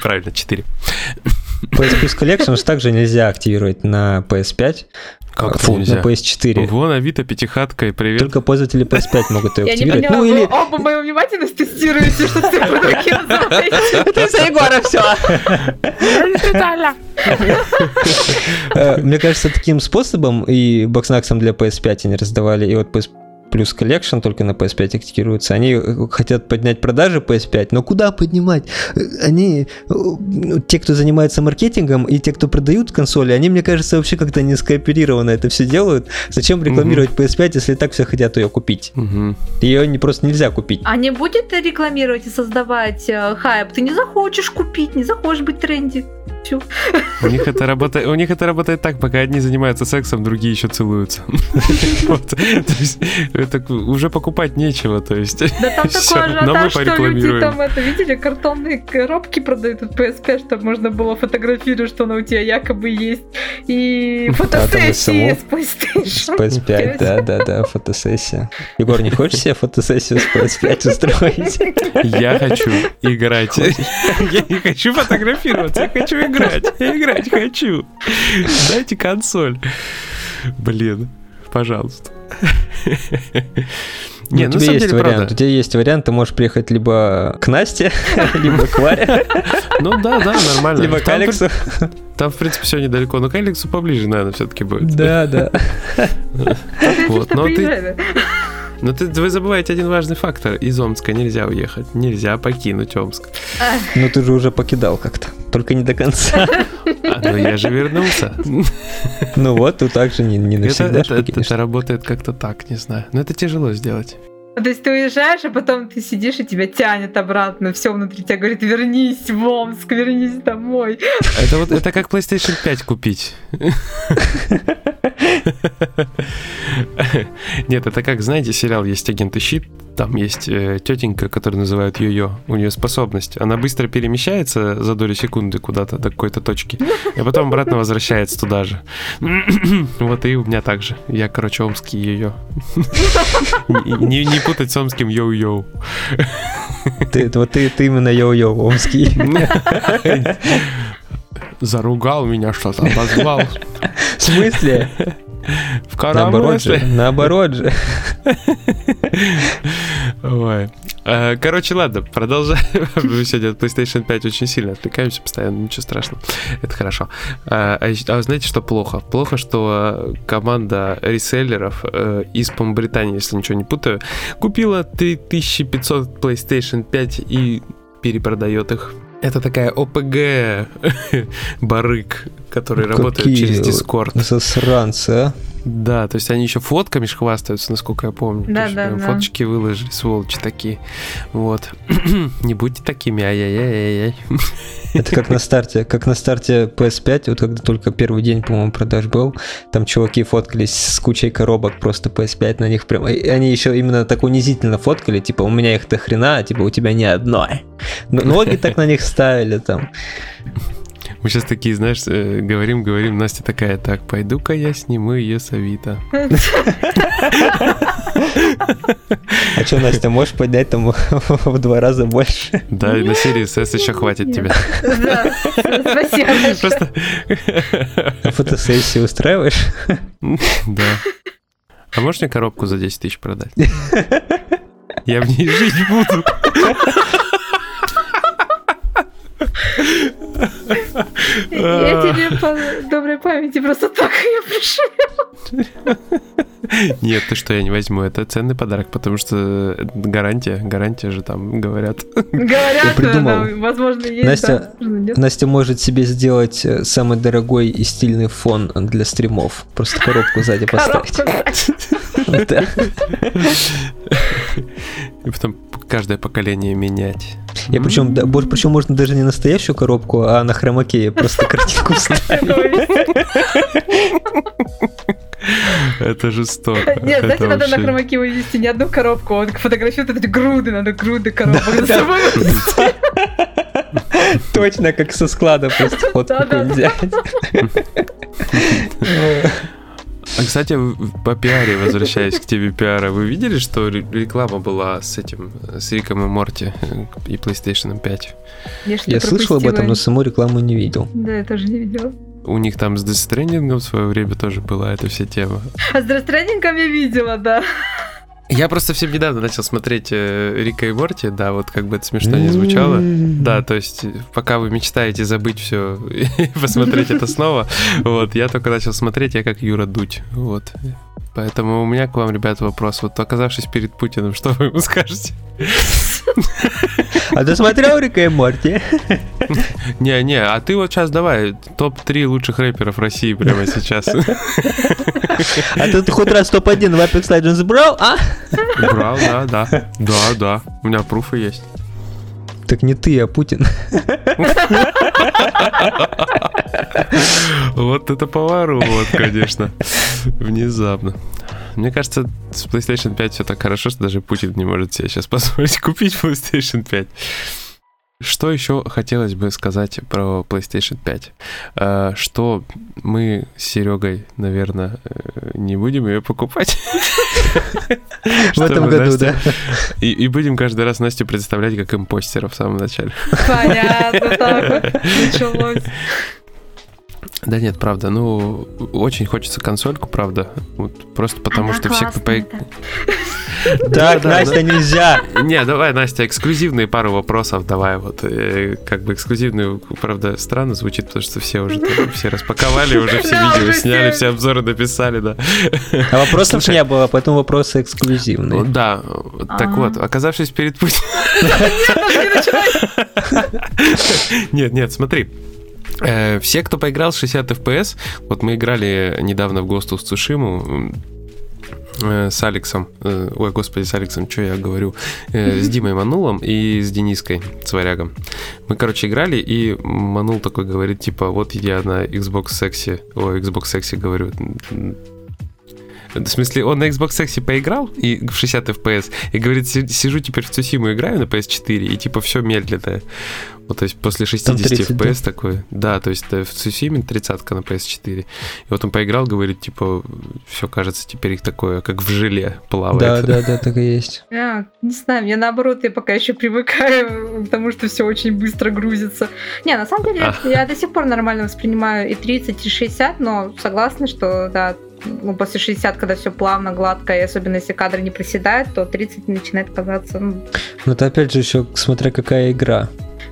Правильно, 4.
PS Plus Collections также нельзя активировать на PS5,
как Фу,
нельзя? на PS4.
Вон Авито пятихатка и привет.
Только пользователи PS5 могут ее активировать.
Я не поняла, ну, или... оба мою внимательность тестируете, что ты
Это из-за Егора все. Э, мне кажется, таким способом и бокснаксом для PS5 они раздавали, и вот плюс Collection только на PS5 активируется. Они э, хотят поднять продажи PS5, но куда поднимать? Э, они, э, те, кто занимается маркетингом и те, кто продают консоли, они, мне кажется, вообще как-то не скооперированно это все делают. Зачем рекламировать угу. PS5, если так все хотят ее купить? Угу. Ее не, просто нельзя купить.
А не будет рекламировать и создавать хайп? Ты не захочешь купить, не захочешь быть в тренде. Чу.
У них это работает, у них это работает так, пока одни занимаются сексом, другие еще целуются. это уже покупать нечего, то есть.
Да там такое ажиотаж, что люди там это видели, картонные коробки продают от PSP, чтобы можно было фотографировать, что она у тебя якобы есть. И фотосессии с PlayStation.
PS5, да, да, да, фотосессия. Егор, не хочешь себе фотосессию с PS5 устроить?
Я хочу играть. Я не хочу фотографироваться, я хочу играть. Я играть хочу. Дайте консоль. Блин, пожалуйста.
Не, ну, у тебя есть вариант. У тебя есть вариант, ты можешь приехать либо к Насте, либо к Варе.
Ну да, да, нормально.
Либо к Алексу.
Там, в принципе, все недалеко, но к Алексу поближе, наверное, все-таки будет.
Да, да.
Вот, но ты... Но ты, вы забываете один важный фактор. Из Омска нельзя уехать. Нельзя покинуть Омск.
Ну ты же уже покидал как-то. Только не до конца.
А, ну я же вернулся.
Ну вот, ты также не, не навсегда
это, это, это работает как-то так, не знаю. Но это тяжело сделать.
То есть ты уезжаешь, а потом ты сидишь и тебя тянет обратно, все внутри тебя говорит, вернись в Омск, вернись домой.
Это вот это как PlayStation 5 купить. Нет, это как, знаете, сериал есть агенты щит, там есть э, тетенька, которую называют Йо-Йо. У нее способность. Она быстро перемещается за долю секунды куда-то до какой-то точки, и потом обратно возвращается туда же. вот и у меня так же. Я, короче, омский Йо-Йо. не, не путать с омским Йоу-Йоу.
Ты, вот ты, ты именно Йоу-Йоу омский.
Заругал меня что-то, обозвал.
В смысле?
В Наоборот
же. Наоборот же.
Ой. А, короче, ладно, продолжаем. Мы сегодня от PlayStation 5 очень сильно отвлекаемся постоянно, ничего страшного. Это хорошо. А, а, а знаете, что плохо? Плохо, что команда реселлеров э, из, по Британии, если ничего не путаю, купила 3500 PlayStation 5 и перепродает их. Это такая ОПГ барык, который Какие работает через Discord.
Засранцы, а?
Да, то есть они еще фотками ж хвастаются, насколько я помню.
Да, да, да.
Фоточки выложили, сволочи такие. Вот. Не будьте такими, ай-яй-яй-яй.
Это как на старте, как на старте PS5, вот когда только первый день, по-моему, продаж был, там чуваки фоткались с кучей коробок просто PS5 на них прям, они еще именно так унизительно фоткали, типа у меня их до хрена, а типа у тебя ни одной. Ноги так на них ставили там.
Мы сейчас такие, знаешь, э, говорим, говорим, Настя такая, так, пойду-ка я сниму ее с Авито.
А что, Настя, можешь поднять там в два раза больше?
Да, и на серии СС еще хватит тебе.
Да, спасибо.
Просто...
А Фотосессию устраиваешь?
Да. А можешь мне коробку за 10 тысяч продать? Я в ней жить буду.
Я тебе по доброй памяти просто так ее пришлю.
Нет, ты что, я не возьму. Это ценный подарок, потому что гарантия, гарантия же там говорят.
Говорят,
придумал.
да, возможно, есть.
Настя-. Настя может себе сделать э, самый дорогой и стильный фон для стримов. Просто коробку сзади поставить.
И потом каждое поколение менять.
Я причем, причем можно даже не настоящую коробку, а на хромакее просто картинку.
Это жестоко.
Нет, знаете, надо на хромаке вывести не одну коробку, он фотографирует эти груды, надо груды коробок за собой.
Точно, как со склада просто фотку взять.
А, кстати, в- по пиаре, возвращаясь к тебе пиара, вы видели, что ре- реклама была с этим, с Риком и Морти э, и PlayStation 5?
что-то
Я слышал об этом, но саму рекламу не видел.
Да, я тоже не видела.
У них там с Death Stranding в свое время тоже была эта вся тема.
А с Драстрендингом я видела, да.
Я просто всем недавно начал смотреть э, Рика и Морти, да, вот как бы это смешно не звучало. Да, то есть э, пока вы мечтаете забыть все и посмотреть это снова, вот, я только начал смотреть, я как Юра Дудь, вот. Поэтому у меня к вам, ребят, вопрос. Вот оказавшись перед Путиным, что вы ему скажете?
А ты смотрел Рика и Морти?
Не-не, а ты вот сейчас давай топ-3 лучших рэперов России прямо сейчас.
А ты хоть раз топ-1 в Apex Legends брал, а?
Брал, да, да. Да, да. У меня пруфы есть.
Так не ты, а Путин.
Вот это поворот, конечно. Внезапно. Мне кажется, с PlayStation 5 все так хорошо, что даже Путин не может себе сейчас позволить купить PlayStation 5. Что еще хотелось бы сказать про PlayStation 5? Э, Что мы с Серегой, наверное, э, не будем ее покупать.
В этом году, да.
И, и будем каждый раз Настю представлять как импостера в самом начале.
Понятно, так вот началось.
Да нет, правда, ну, очень хочется консольку, правда. Вот просто потому
Она
что все, кто... по-
Так,
да,
Настя, нельзя.
Не, давай, Настя, эксклюзивные пару вопросов давай. Вот, э, как бы эксклюзивные, правда, странно звучит, потому что все уже все распаковали, уже все видео сняли,
все.
обзоры написали, да.
А вопросов не было, поэтому вопросы эксклюзивные.
Да, так
А.
вот, оказавшись перед
начинай.
Нет, нет, смотри. Э, Все, кто поиграл с 60 FPS, вот мы играли недавно в Ghost of Tsushima э, с Алексом, э, ой, господи, с Алексом, что я говорю, с Димой Манулом и с Дениской, с Варягом. Мы, короче, играли, и Манул такой говорит, типа, вот я на Xbox Sexy, ой, Xbox Sexy говорю, в смысле, он на Xbox Sexy поиграл и в 60 FPS, и говорит, «Си- сижу теперь в Цусиму играю на PS4, и типа все медленное. Вот, то есть после 60
30, да?
FPS такой. Да, то есть э, в Цусиме 30 на PS4. И вот он поиграл, говорит, типа, все кажется теперь их такое, как в желе плавает.
Да, да, да, так и есть.
Я не знаю, мне наоборот, я пока еще привыкаю к тому, что все очень быстро грузится. Не, на самом деле,
А.
я до сих пор нормально воспринимаю и 30, и 60, но согласна, что да, ну, после 60, когда все плавно, гладко, и особенно если кадры не проседают, то 30 начинает казаться. ну,
Но это опять же еще смотря какая игра.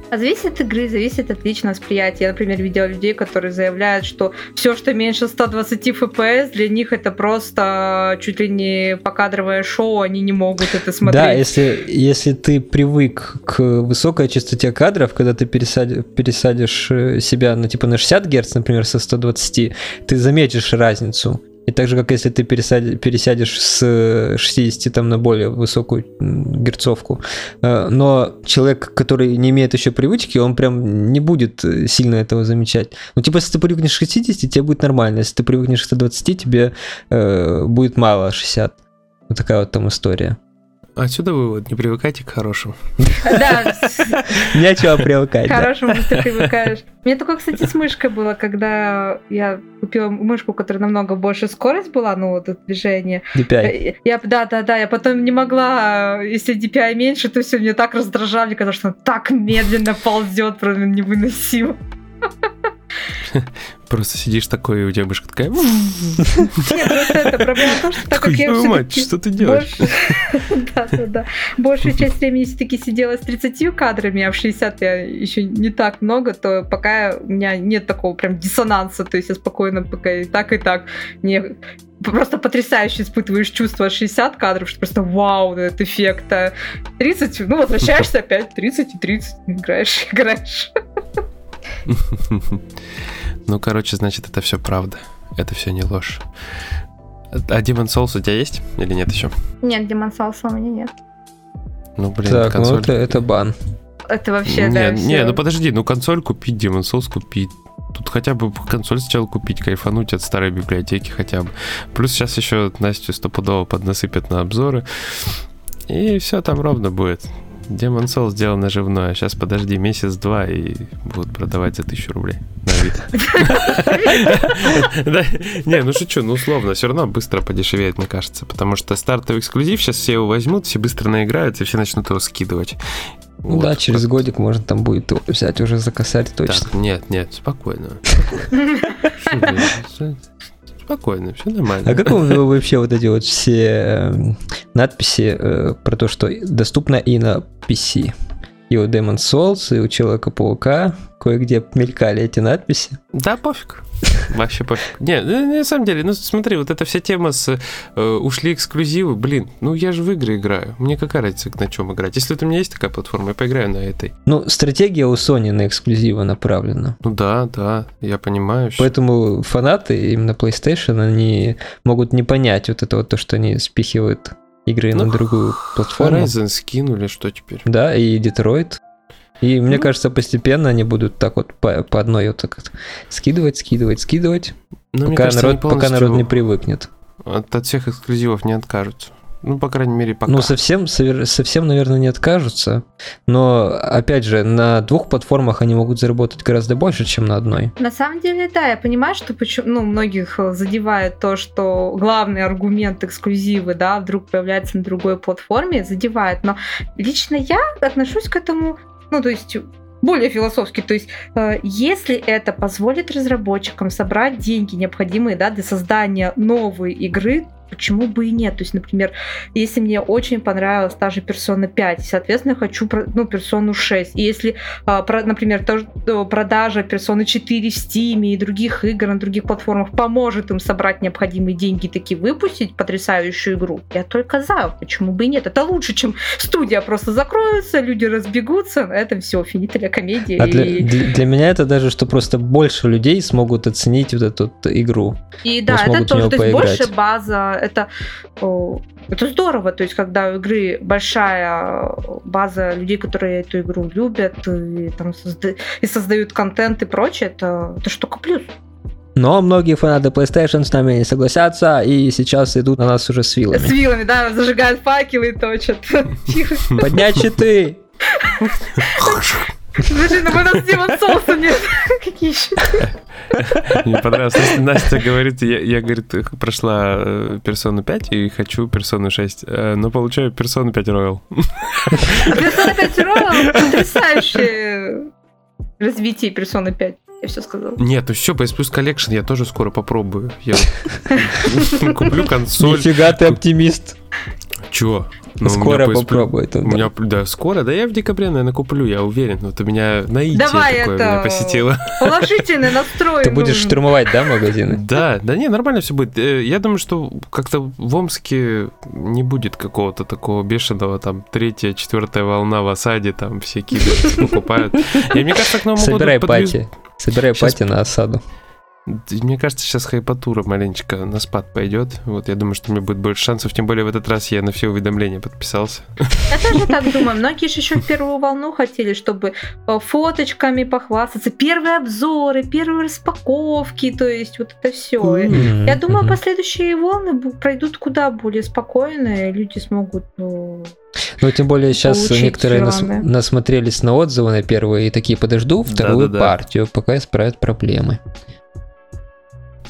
А зависит от игры, зависит от личного восприятия. Я, например, видела людей, которые заявляют, что все, что меньше 120 FPS, для них это просто чуть ли не покадровое шоу, они не могут это смотреть.
Да, если, если ты привык к высокой частоте кадров, когда ты пересади- пересадишь э, себя на типа на 60 Гц, например, со 120, ты заметишь разницу. И так же, как если ты пересядешь с э, 60 там, на более высокую герцовку. Э, Но человек, который не имеет еще привычки, он прям не будет э, сильно этого замечать. Ну, типа, если ты привыкнешь к 60, тебе будет нормально. Если ты привыкнешь к 120, тебе э, будет мало 60. Вот такая вот там история.
Отсюда вывод, не привыкайте к хорошему.
Да,
Нечего привыкать.
к хорошему ты привыкаешь. Мне такое, кстати, с мышкой было, когда я купила мышку, у которой намного больше скорость была, ну, вот это движение.
DPI.
Я, да, да, да, я потом не могла, если DPI меньше, то все, мне так раздражало, мне казалось, что он так медленно ползет, просто невыносимо.
Просто сидишь такой, и у тебя мышка такая...
Нет, просто это проблема в том, что так как я
«Твою мать, что ты делаешь?
Да, да, да. Большую часть времени все-таки сидела с 30 кадрами, а в 60 я еще не так много, то пока у меня нет такого прям диссонанса, то есть я спокойно пока и так, и так. Мне просто потрясающе испытываешь чувство от 60 кадров, что просто вау, этот эффект. А 30, ну, возвращаешься опять, 30 и 30, играешь, играешь.
Ну, короче, значит, это все правда. Это все не ложь. А Demon Souls у тебя есть или нет еще?
Нет, Demon Souls у меня нет.
Ну, блин,
Так, ну
консоль...
это, это бан.
Это вообще,
не,
да,
не,
всё.
ну подожди, ну консоль купить, Demon Souls купить. Тут хотя бы консоль сначала купить, кайфануть от старой библиотеки хотя бы. Плюс сейчас еще Настю стопудово поднасыпят на обзоры. И все там ровно будет. Demon Souls сделал наживное. Сейчас подожди месяц-два и будут продавать за тысячу рублей на вид. Не, ну шучу, ну условно, все равно быстро подешевеет, мне кажется. Потому что стартовый эксклюзив, сейчас все его возьмут, все быстро наиграются, все начнут его скидывать.
Ну
Вот.
да, через годик можно там будет взять уже за косарь точно.
Так, нет, нет, спокойно. Спокойно. Спокойно, все нормально.
А как вы вообще вот эти вот все э, надписи э, про то, что доступно и на PC? И у Demon Souls, и у Человека-паука кое-где мелькали эти надписи.
Да, пофиг. Вообще пофиг. Не, ну, на самом деле, ну смотри, вот эта вся тема с э, ушли эксклюзивы, блин, ну я же в игры играю. Мне какая разница, на чем играть? Если вот у меня есть такая платформа, я поиграю на этой.
Ну, стратегия у Sony на эксклюзивы направлена.
Ну да, да, я понимаю.
Поэтому фанаты именно PlayStation, они могут не понять вот это вот то, что они спихивают игры
Ну,
на другую платформу.
Horizon скинули, что теперь?
Да, и Детройт. И мне
Ну.
кажется, постепенно они будут так вот по, по одной вот так вот скидывать, скидывать, скидывать,
Ну, мне
пока,
кажется,
народ, пока народ не привыкнет.
От, от всех эксклюзивов не откажутся. Ну, по крайней мере, пока.
Ну, совсем, совсем, наверное, не откажутся. Но, опять же, на двух платформах они могут заработать гораздо больше, чем на одной.
На самом деле, да, я понимаю, что почему, ну, многих э, задевает то, что главный аргумент эксклюзивы, да, вдруг появляется на другой платформе, задевает. Но лично я отношусь к этому, ну, то есть более философски. То есть, э, если это позволит разработчикам собрать деньги, необходимые да, для создания новой игры, почему бы и нет? То есть, например, если мне очень понравилась та же Persona 5, соответственно, я хочу ну, Persona 6. И если, а, например, то, что продажа Persona 4 в Steam и других игр на других платформах поможет им собрать необходимые деньги и таки выпустить потрясающую игру, я только за. Почему бы и нет? Это лучше, чем студия просто закроется, люди разбегутся, на этом все, финителя комедия.
А для,
и...
для- для меня это даже, что просто больше людей смогут оценить вот эту игру.
И да, это
смогут в
тоже, то есть
поиграть.
больше база, это, это здорово, то есть когда у игры большая база людей, которые эту игру любят и, там, созда- и создают контент и прочее, это, это штука плюс.
Но многие фанаты PlayStation с нами не согласятся и сейчас идут на нас уже с
С
вилами.
вилами, да, зажигают факелы и точат.
Поднять щиты!
Ну у нас Демон Соуса нет. Какие еще?
Мне понравилось. Настя, Настя говорит, я, я, говорит, прошла э, персону 5 и хочу персону 6, э, но получаю персону 5 Royal.
Персона 5 Royal потрясающее развитие Персоны 5. Я все сказала.
Нет, ну все, PS Plus Collection я тоже скоро попробую. Я куплю консоль.
Нифига ты оптимист.
Чё? Ну, у меня
Скоро
Plus-
попробует.
У меня, да, скоро, да я в декабре, наверное, куплю, я уверен. Вот у меня наитие
Давай
такое
это-
меня посетило.
Положительный настрой.
Ты будешь
нужен.
штурмовать, да, магазины?
Да, да не, нормально все будет. Э, Я думаю, что как-то в Омске не будет какого-то такого бешеного, там, третья, четвертая волна в осаде, там, все кидаются, покупают. И мне кажется, к Новому году
Собирай пати. Собирай пати на осаду.
Мне кажется, сейчас хайпатура маленечко на спад пойдет. Вот я думаю, что у меня будет больше шансов. Тем более в этот раз я на все уведомления подписался.
Я тоже так думаю. Многие же еще в первую волну хотели, чтобы э, фоточками похвастаться. Первые обзоры, первые распаковки, то есть вот это все. Я думаю, последующие волны пройдут куда более спокойно, и люди смогут ну,
ну, тем более сейчас некоторые нас, насмотрелись на отзывы на первые и такие подожду вторую да, да, партию, пока исправят проблемы.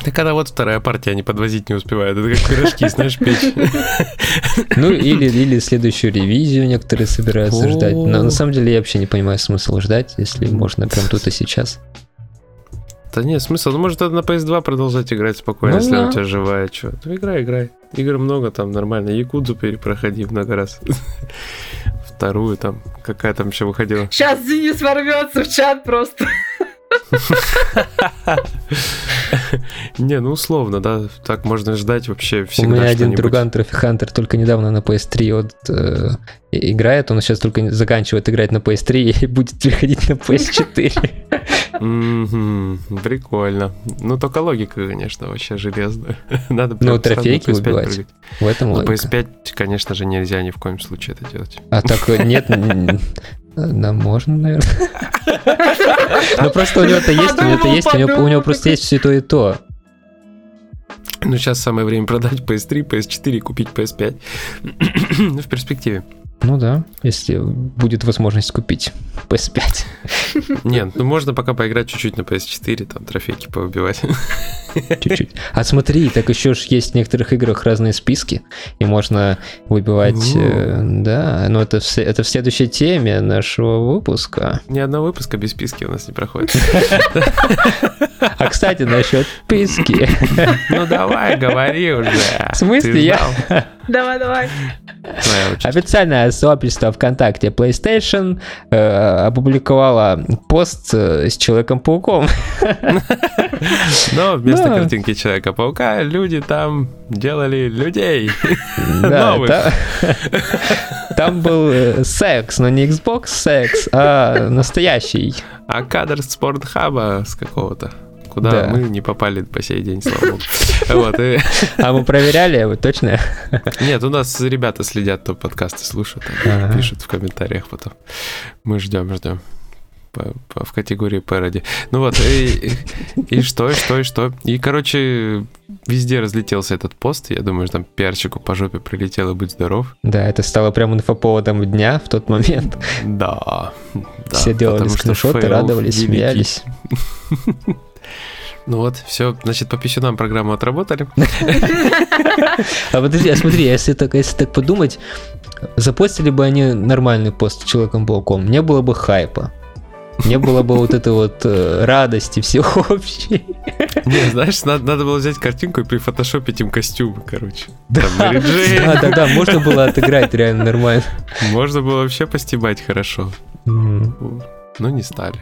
Да когда вот вторая партия, они подвозить не успевают. Это как пирожки, знаешь, печь.
Ну, или, или следующую ревизию некоторые собираются ждать. Но на самом деле я вообще не понимаю смысл ждать, если можно прям тут и сейчас.
Да нет, смысл. Ну, может, на PS2 продолжать играть спокойно, ну, если да. у тебя живая. Что? Ну, играй, играй. Игр много там, нормально. Якудзу перепроходи много раз. Вторую там, какая там еще выходила.
Сейчас Денис ворвется в чат просто.
Не, ну условно, да, так можно ждать вообще всегда.
У меня один друган Трофи Хантер только недавно на PS3 вот, э, играет, он сейчас только заканчивает играть на PS3 и будет переходить на PS4.
Прикольно. Ну, только логика, конечно, вообще железная. Надо
Ну, трофейки убивать. В этом
логика. PS5, конечно же, нельзя ни в коем случае это делать.
А так нет, да, можно, наверное. Ну просто у него-то есть, у него-то есть, у него просто есть все то и то.
Ну, сейчас самое время продать PS3, PS4 и купить PS5. ну, в перспективе.
Ну да, если будет возможность купить PS5.
Нет, ну можно пока поиграть чуть-чуть на PS4, там трофейки поубивать.
Чуть-чуть. А смотри, так еще ж есть в некоторых играх разные списки, и можно выбивать... Э, да, но это в, это в следующей теме нашего выпуска.
Ни одного выпуска без списки у нас не проходит.
А, кстати, насчет списки.
Ну давай, говори уже.
В смысле я?
Давай, давай.
Официальное сообщество ВКонтакте PlayStation э, опубликовало пост э, с Человеком-пауком.
Но вместо картинки Человека-паука люди там делали людей. Да,
та, там был э, секс, но не Xbox секс, а настоящий.
А кадр с порнхаба с какого-то куда да. мы не попали по сей день, слава богу.
Вот, и... А мы проверяли, вы точно?
Нет, у нас ребята следят, то подкасты слушают, ага. пишут в комментариях потом. Мы ждем, ждем в категории пароди. Ну вот, и, и что, и что, и что. И, короче, везде разлетелся этот пост. Я думаю, что там пиарчику по жопе прилетел и будь здоров.
Да, это стало прям инфоповодом дня в тот момент.
Да.
Все делали скриншоты, радовались, смеялись.
Ну вот, все, значит, по пищунам программу отработали.
А подожди, а смотри, если так, если так подумать, запостили бы они нормальный пост с Человеком-пауком, не было бы хайпа. Не было бы вот этой вот э, радости всеобщей.
Не, знаешь, надо, надо было взять картинку и прифотошопить им костюмы, короче.
Да, да, да, да, можно было отыграть реально нормально.
Можно было вообще постебать хорошо. Mm. Но не стали.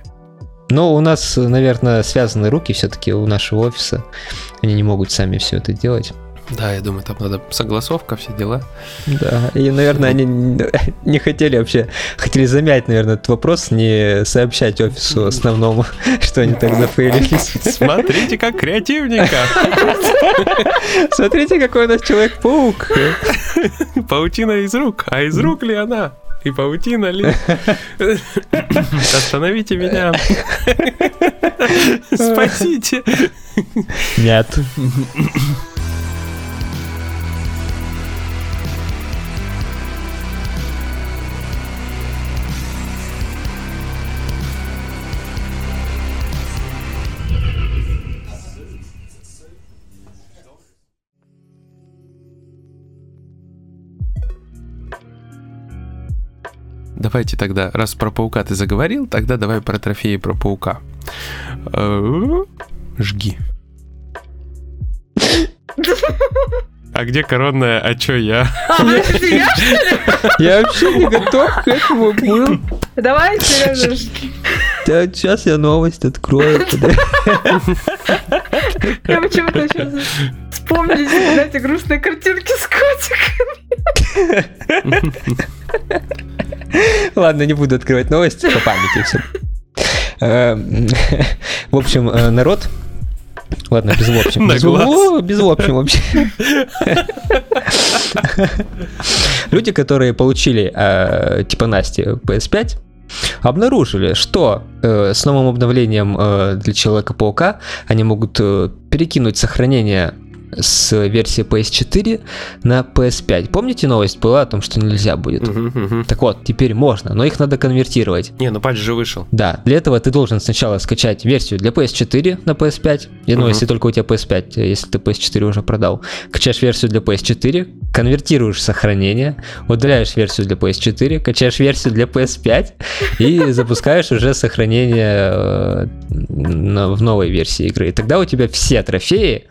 Но у нас, наверное, связаны руки все-таки у нашего офиса. Они не могут сами все это делать.
Да, я думаю, там надо согласовка, все дела.
Да, и, наверное, они не хотели вообще, хотели замять, наверное, этот вопрос, не сообщать офису основному, что они так зафейлились.
Смотрите, как креативненько.
Смотрите, какой у нас Человек-паук.
Паутина из рук. А из рук ли она? И паутина ли? Остановите меня. Спасите.
Нет.
Давайте тогда, раз про паука ты заговорил, тогда давай про трофеи про паука. Э, жги. А где коронная? А чё я?
А, это я, что ли?
Я вообще не готов к этому был.
Давай, Сережа.
Сейчас я новость открою.
Я почему-то сейчас вспомнили эти грустные картинки с котиками.
Ладно, не буду открывать новости по памяти все. Эм, в общем, э, народ Ладно, без в общем. Без. О, без в общем вообще. Люди, которые получили, э, типа Насти, PS5, обнаружили, что э, с новым обновлением э, для Человека-паука они могут э, перекинуть сохранение с версии PS4 на PS5. Помните новость была о том, что нельзя будет?
Мгм, мгм.
Так вот, теперь можно, но их надо конвертировать.
Не, ну патч же вышел.
Да, для этого ты должен сначала скачать версию для PS4 на PS5. Я, ну,
Мгм.
если только у тебя PS5, э, если ты PS4 уже продал. Качаешь версию для PS4, конвертируешь сохранение, удаляешь версию для PS4, качаешь версию для PS5 и запускаешь уже сохранение э, в новой версии игры. И тогда у тебя все трофеи,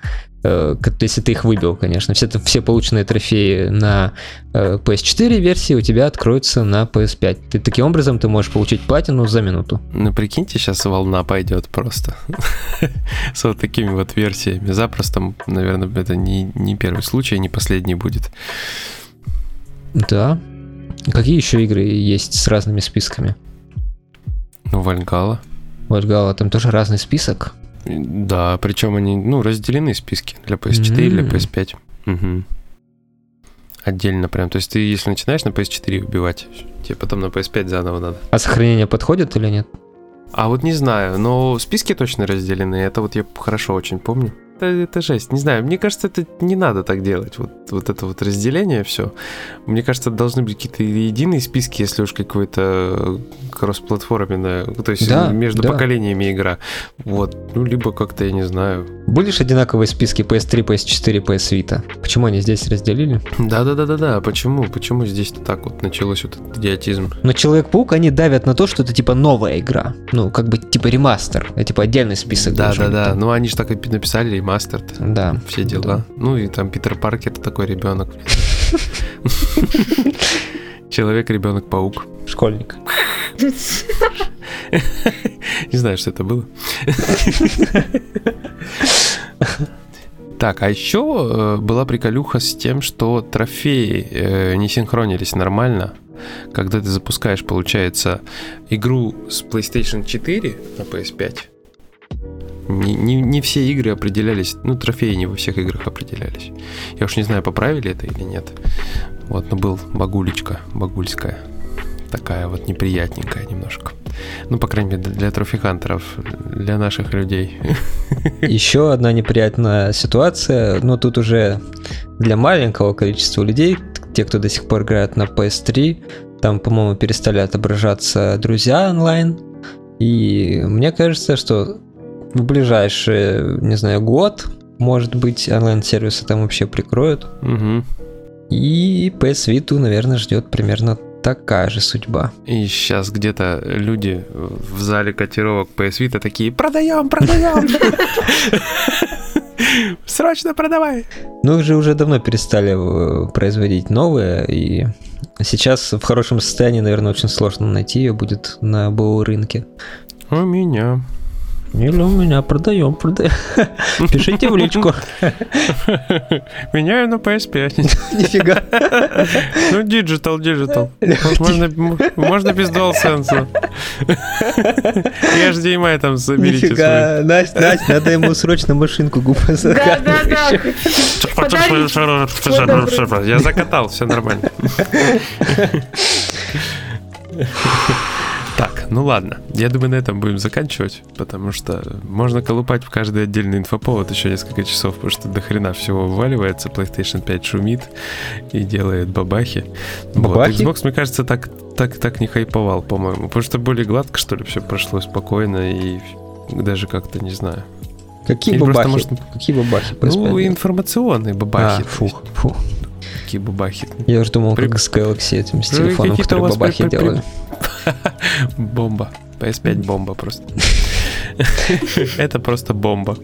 если ты их выбил, конечно, все, все полученные трофеи на э, PS4 версии у тебя откроются на PS5. Ты, таким образом ты можешь получить платину за минуту.
Ну, прикиньте, сейчас волна пойдет просто. С вот такими вот версиями. Запросто, наверное, это не, не первый случай, не последний будет.
Да. Какие еще игры есть с разными списками?
Ну, Вальгала.
Вальгала, там тоже разный список.
Да, причем они, ну, разделены списки для PS4 и для
М.
PS5. Мгм. Отдельно прям. То есть ты, если начинаешь на PS4 убивать, тебе потом на PS5 заново надо.
А сохранение подходит или нет?
А вот не знаю, но списки точно разделены. Это вот я хорошо очень помню. Это, это жесть. Не знаю, мне кажется, это не надо так делать. Вот, вот это вот разделение все. Мне кажется, должны быть какие-то единые списки, если уж какой-то кроссплатформенная, то есть
Да,
между
да.
поколениями игра. Вот, ну либо как-то я не знаю.
Были же одинаковые списки PS3, PS4, PS Vita. Почему они здесь разделили?
Да, да, да, да, да. Почему? Почему здесь так вот началось вот этот идиотизм?
Но Человек-паук, они давят на то, что это типа новая игра. Ну, как бы типа ремастер. Это типа отдельный список.
Да, да, да.
там.
Ну они же так и написали ремастер.
Да.
Все дела. Ну и там Питер Паркер такой ребенок. Человек, ребенок, паук.
Школьник.
Не знаю, что это было. Так, а еще э, была приколюха с тем, что трофеи э, не синхронились нормально. Когда ты запускаешь, получается, игру с PlayStation 4 на PS5, не, не- не все игры определялись, ну, трофеи не во всех играх определялись. Я уж не знаю, поправили это или нет. Вот, но был багулечка, багульская. Такая вот неприятненькая немножко. Ну, по крайней мере, для трофихантеров, для наших людей.
Еще одна неприятная ситуация, но тут уже для маленького количества людей, те, кто до сих пор играет на PS3, там, по-моему, перестали отображаться друзья онлайн. И мне кажется, что в ближайший, не знаю, год, может быть, онлайн-сервисы там вообще прикроют.
Мгм.
И PS Vita, наверное, ждет примерно такая же судьба.
И сейчас где-то люди в зале котировок PS Vita такие «Продаем, продаем!» Срочно продавай!
Ну, их же уже давно перестали э, производить новые, и сейчас в хорошем состоянии, наверное, очень сложно найти ее будет на БУ рынке.
У меня.
Или у меня продаем, продаем. Пишите в личку.
Меняю на PS5.
Нифига.
Ну, digital, digital. Можно, без DualSense. И HDMI там заберите свой.
Нифига. Настя, Настя, надо ему срочно машинку губы
Да, да, да. Подарите.
Я закатал, все нормально. Так, ну ладно. Я думаю, на этом будем заканчивать, потому что можно колупать в каждый отдельный инфоповод еще несколько часов, потому что до хрена всего вываливается. PlayStation 5 шумит и делает бабахи.
Бабахи?
Вот. Xbox, мне кажется, так, так, так не хайповал, по-моему. Потому что более гладко, что ли, все прошло спокойно и даже как-то, не знаю.
Какие
Или просто,
бабахи?
может,
Какие бабахи?
Ну,
PS5?
информационные бабахи.
А, фу, фу.
Такие бабахи.
Я уже думал,
При-
как с Galaxy этим, с
Ну,
телефоном, который бабахи
при-
делали.
Бомба. PS5 бомба просто. Это просто бомба.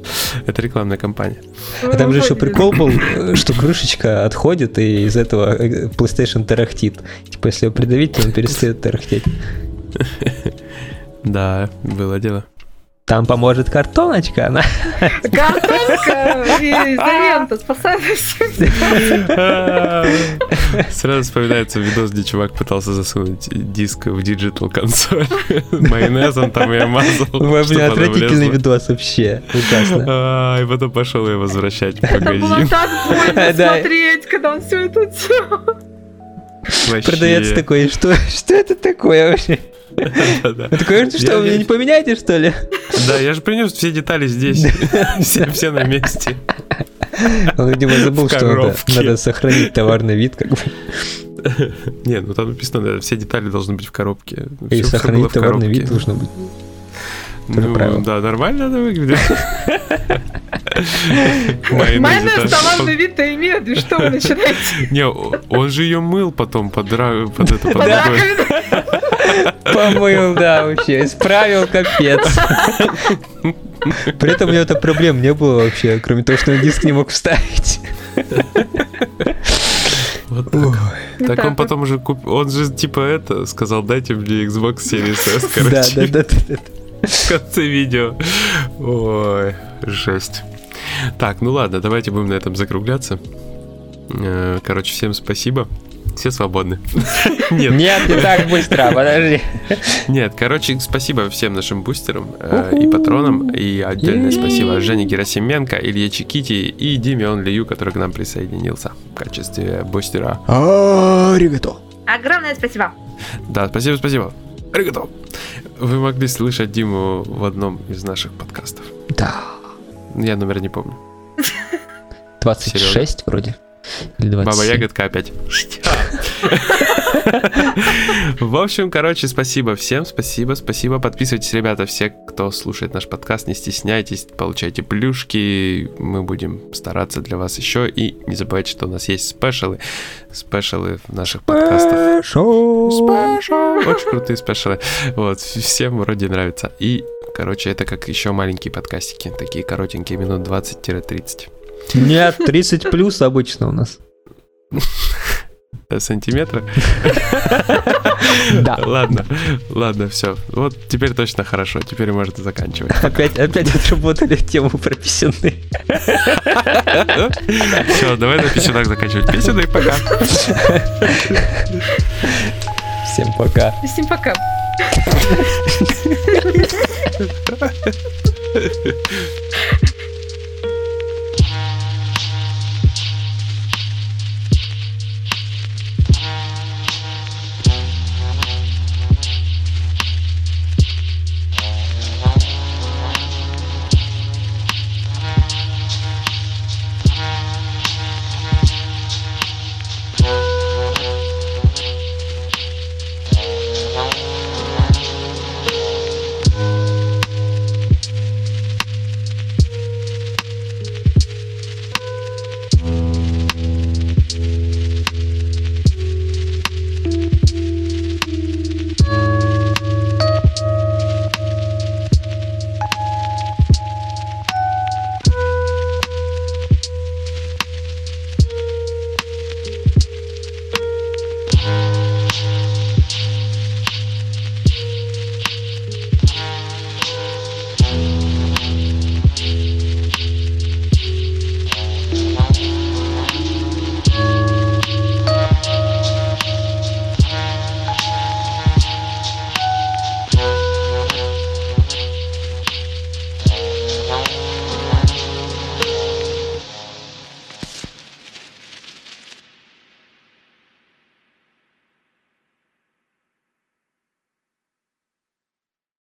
Это рекламная кампания.
А там же еще прикол был, э, что крышечка отходит, и из этого э, PlayStation тарахтит. Типа, если его придавить, то он перестает тарахтеть.
Да, было дело.
Там поможет картоночка. Она...
Картонка и изолента спасает
Сразу вспоминается видос, где чувак пытался засунуть диск в digital консоль. Майонезом там я мазал.
Ой, блин, отвратительный видос вообще. Ужасно.
А, и потом пошел ее возвращать в
Это было
магазин.
так больно смотреть, когда он все это делал.
Продавец такой, что, что это такое вообще?
Да-да.
Он такой, «Ну что, вы меня не поменяете, что ли?
Да, я же принес все детали здесь. Все, все на месте.
Он, видимо, забыл,
В
что надо, сохранить товарный вид, как бы,
Не, ну там написано, да, все детали должны быть в коробке.
и
было
сохранить
в
товарный
коробке.
вид должно быть.
Ну,
правило.
да, нормально это выглядит. Майонез
товарный вид-то имеет, и что вы начинаете?
Не, он же ее мыл потом под, ра- это?
Помыл, да, вообще, исправил капец. При этом у него-то проблем не было вообще, кроме того, что он диск не мог вставить.
Вот так.
Ну
Так он потом уже купил, он же типа это, сказал, дайте мне Xbox Series S,
Да,
короче,
да, да, да, да.
в конце видео. Ой, жесть. Так, ну ладно, давайте будем на этом закругляться. Э, Короче, всем спасибо. Все свободны. Нет,
Нет, не так быстро, подожди.
Нет, короче, спасибо всем нашим бустерам э, и патронам. И отдельное спасибо Жене Герасименко, Илье Чикити и Диме Он Лию, который к нам присоединился в качестве бустера.
Аригато.
Огромное спасибо.
Да, спасибо, спасибо. Аригато. Вы могли слышать Диму в одном из наших подкастов.
Да.
Я номер не помню.
26 вроде. Или 27.
Баба Ягодка опять. В общем, короче, спасибо всем, спасибо, спасибо. Подписывайтесь, ребята, все, кто слушает наш подкаст, не стесняйтесь, получайте плюшки, мы будем стараться для вас еще. И не забывайте, что у нас есть спешалы, спешалы в наших подкастах. Спешл. Очень крутые спешалы. Вот, всем вроде нравится. И, короче, это как еще маленькие подкастики, такие коротенькие, минут 20-30
Нет, 30 плюс обычно у нас.
сантиметра.
Да.
Ладно, ладно, все. Вот теперь точно хорошо, теперь можно заканчивать.
Опять, опять отработали тему про писюны.
Все, давай на писюнах заканчивать. Писюны, пока.
Всем пока.
Всем пока.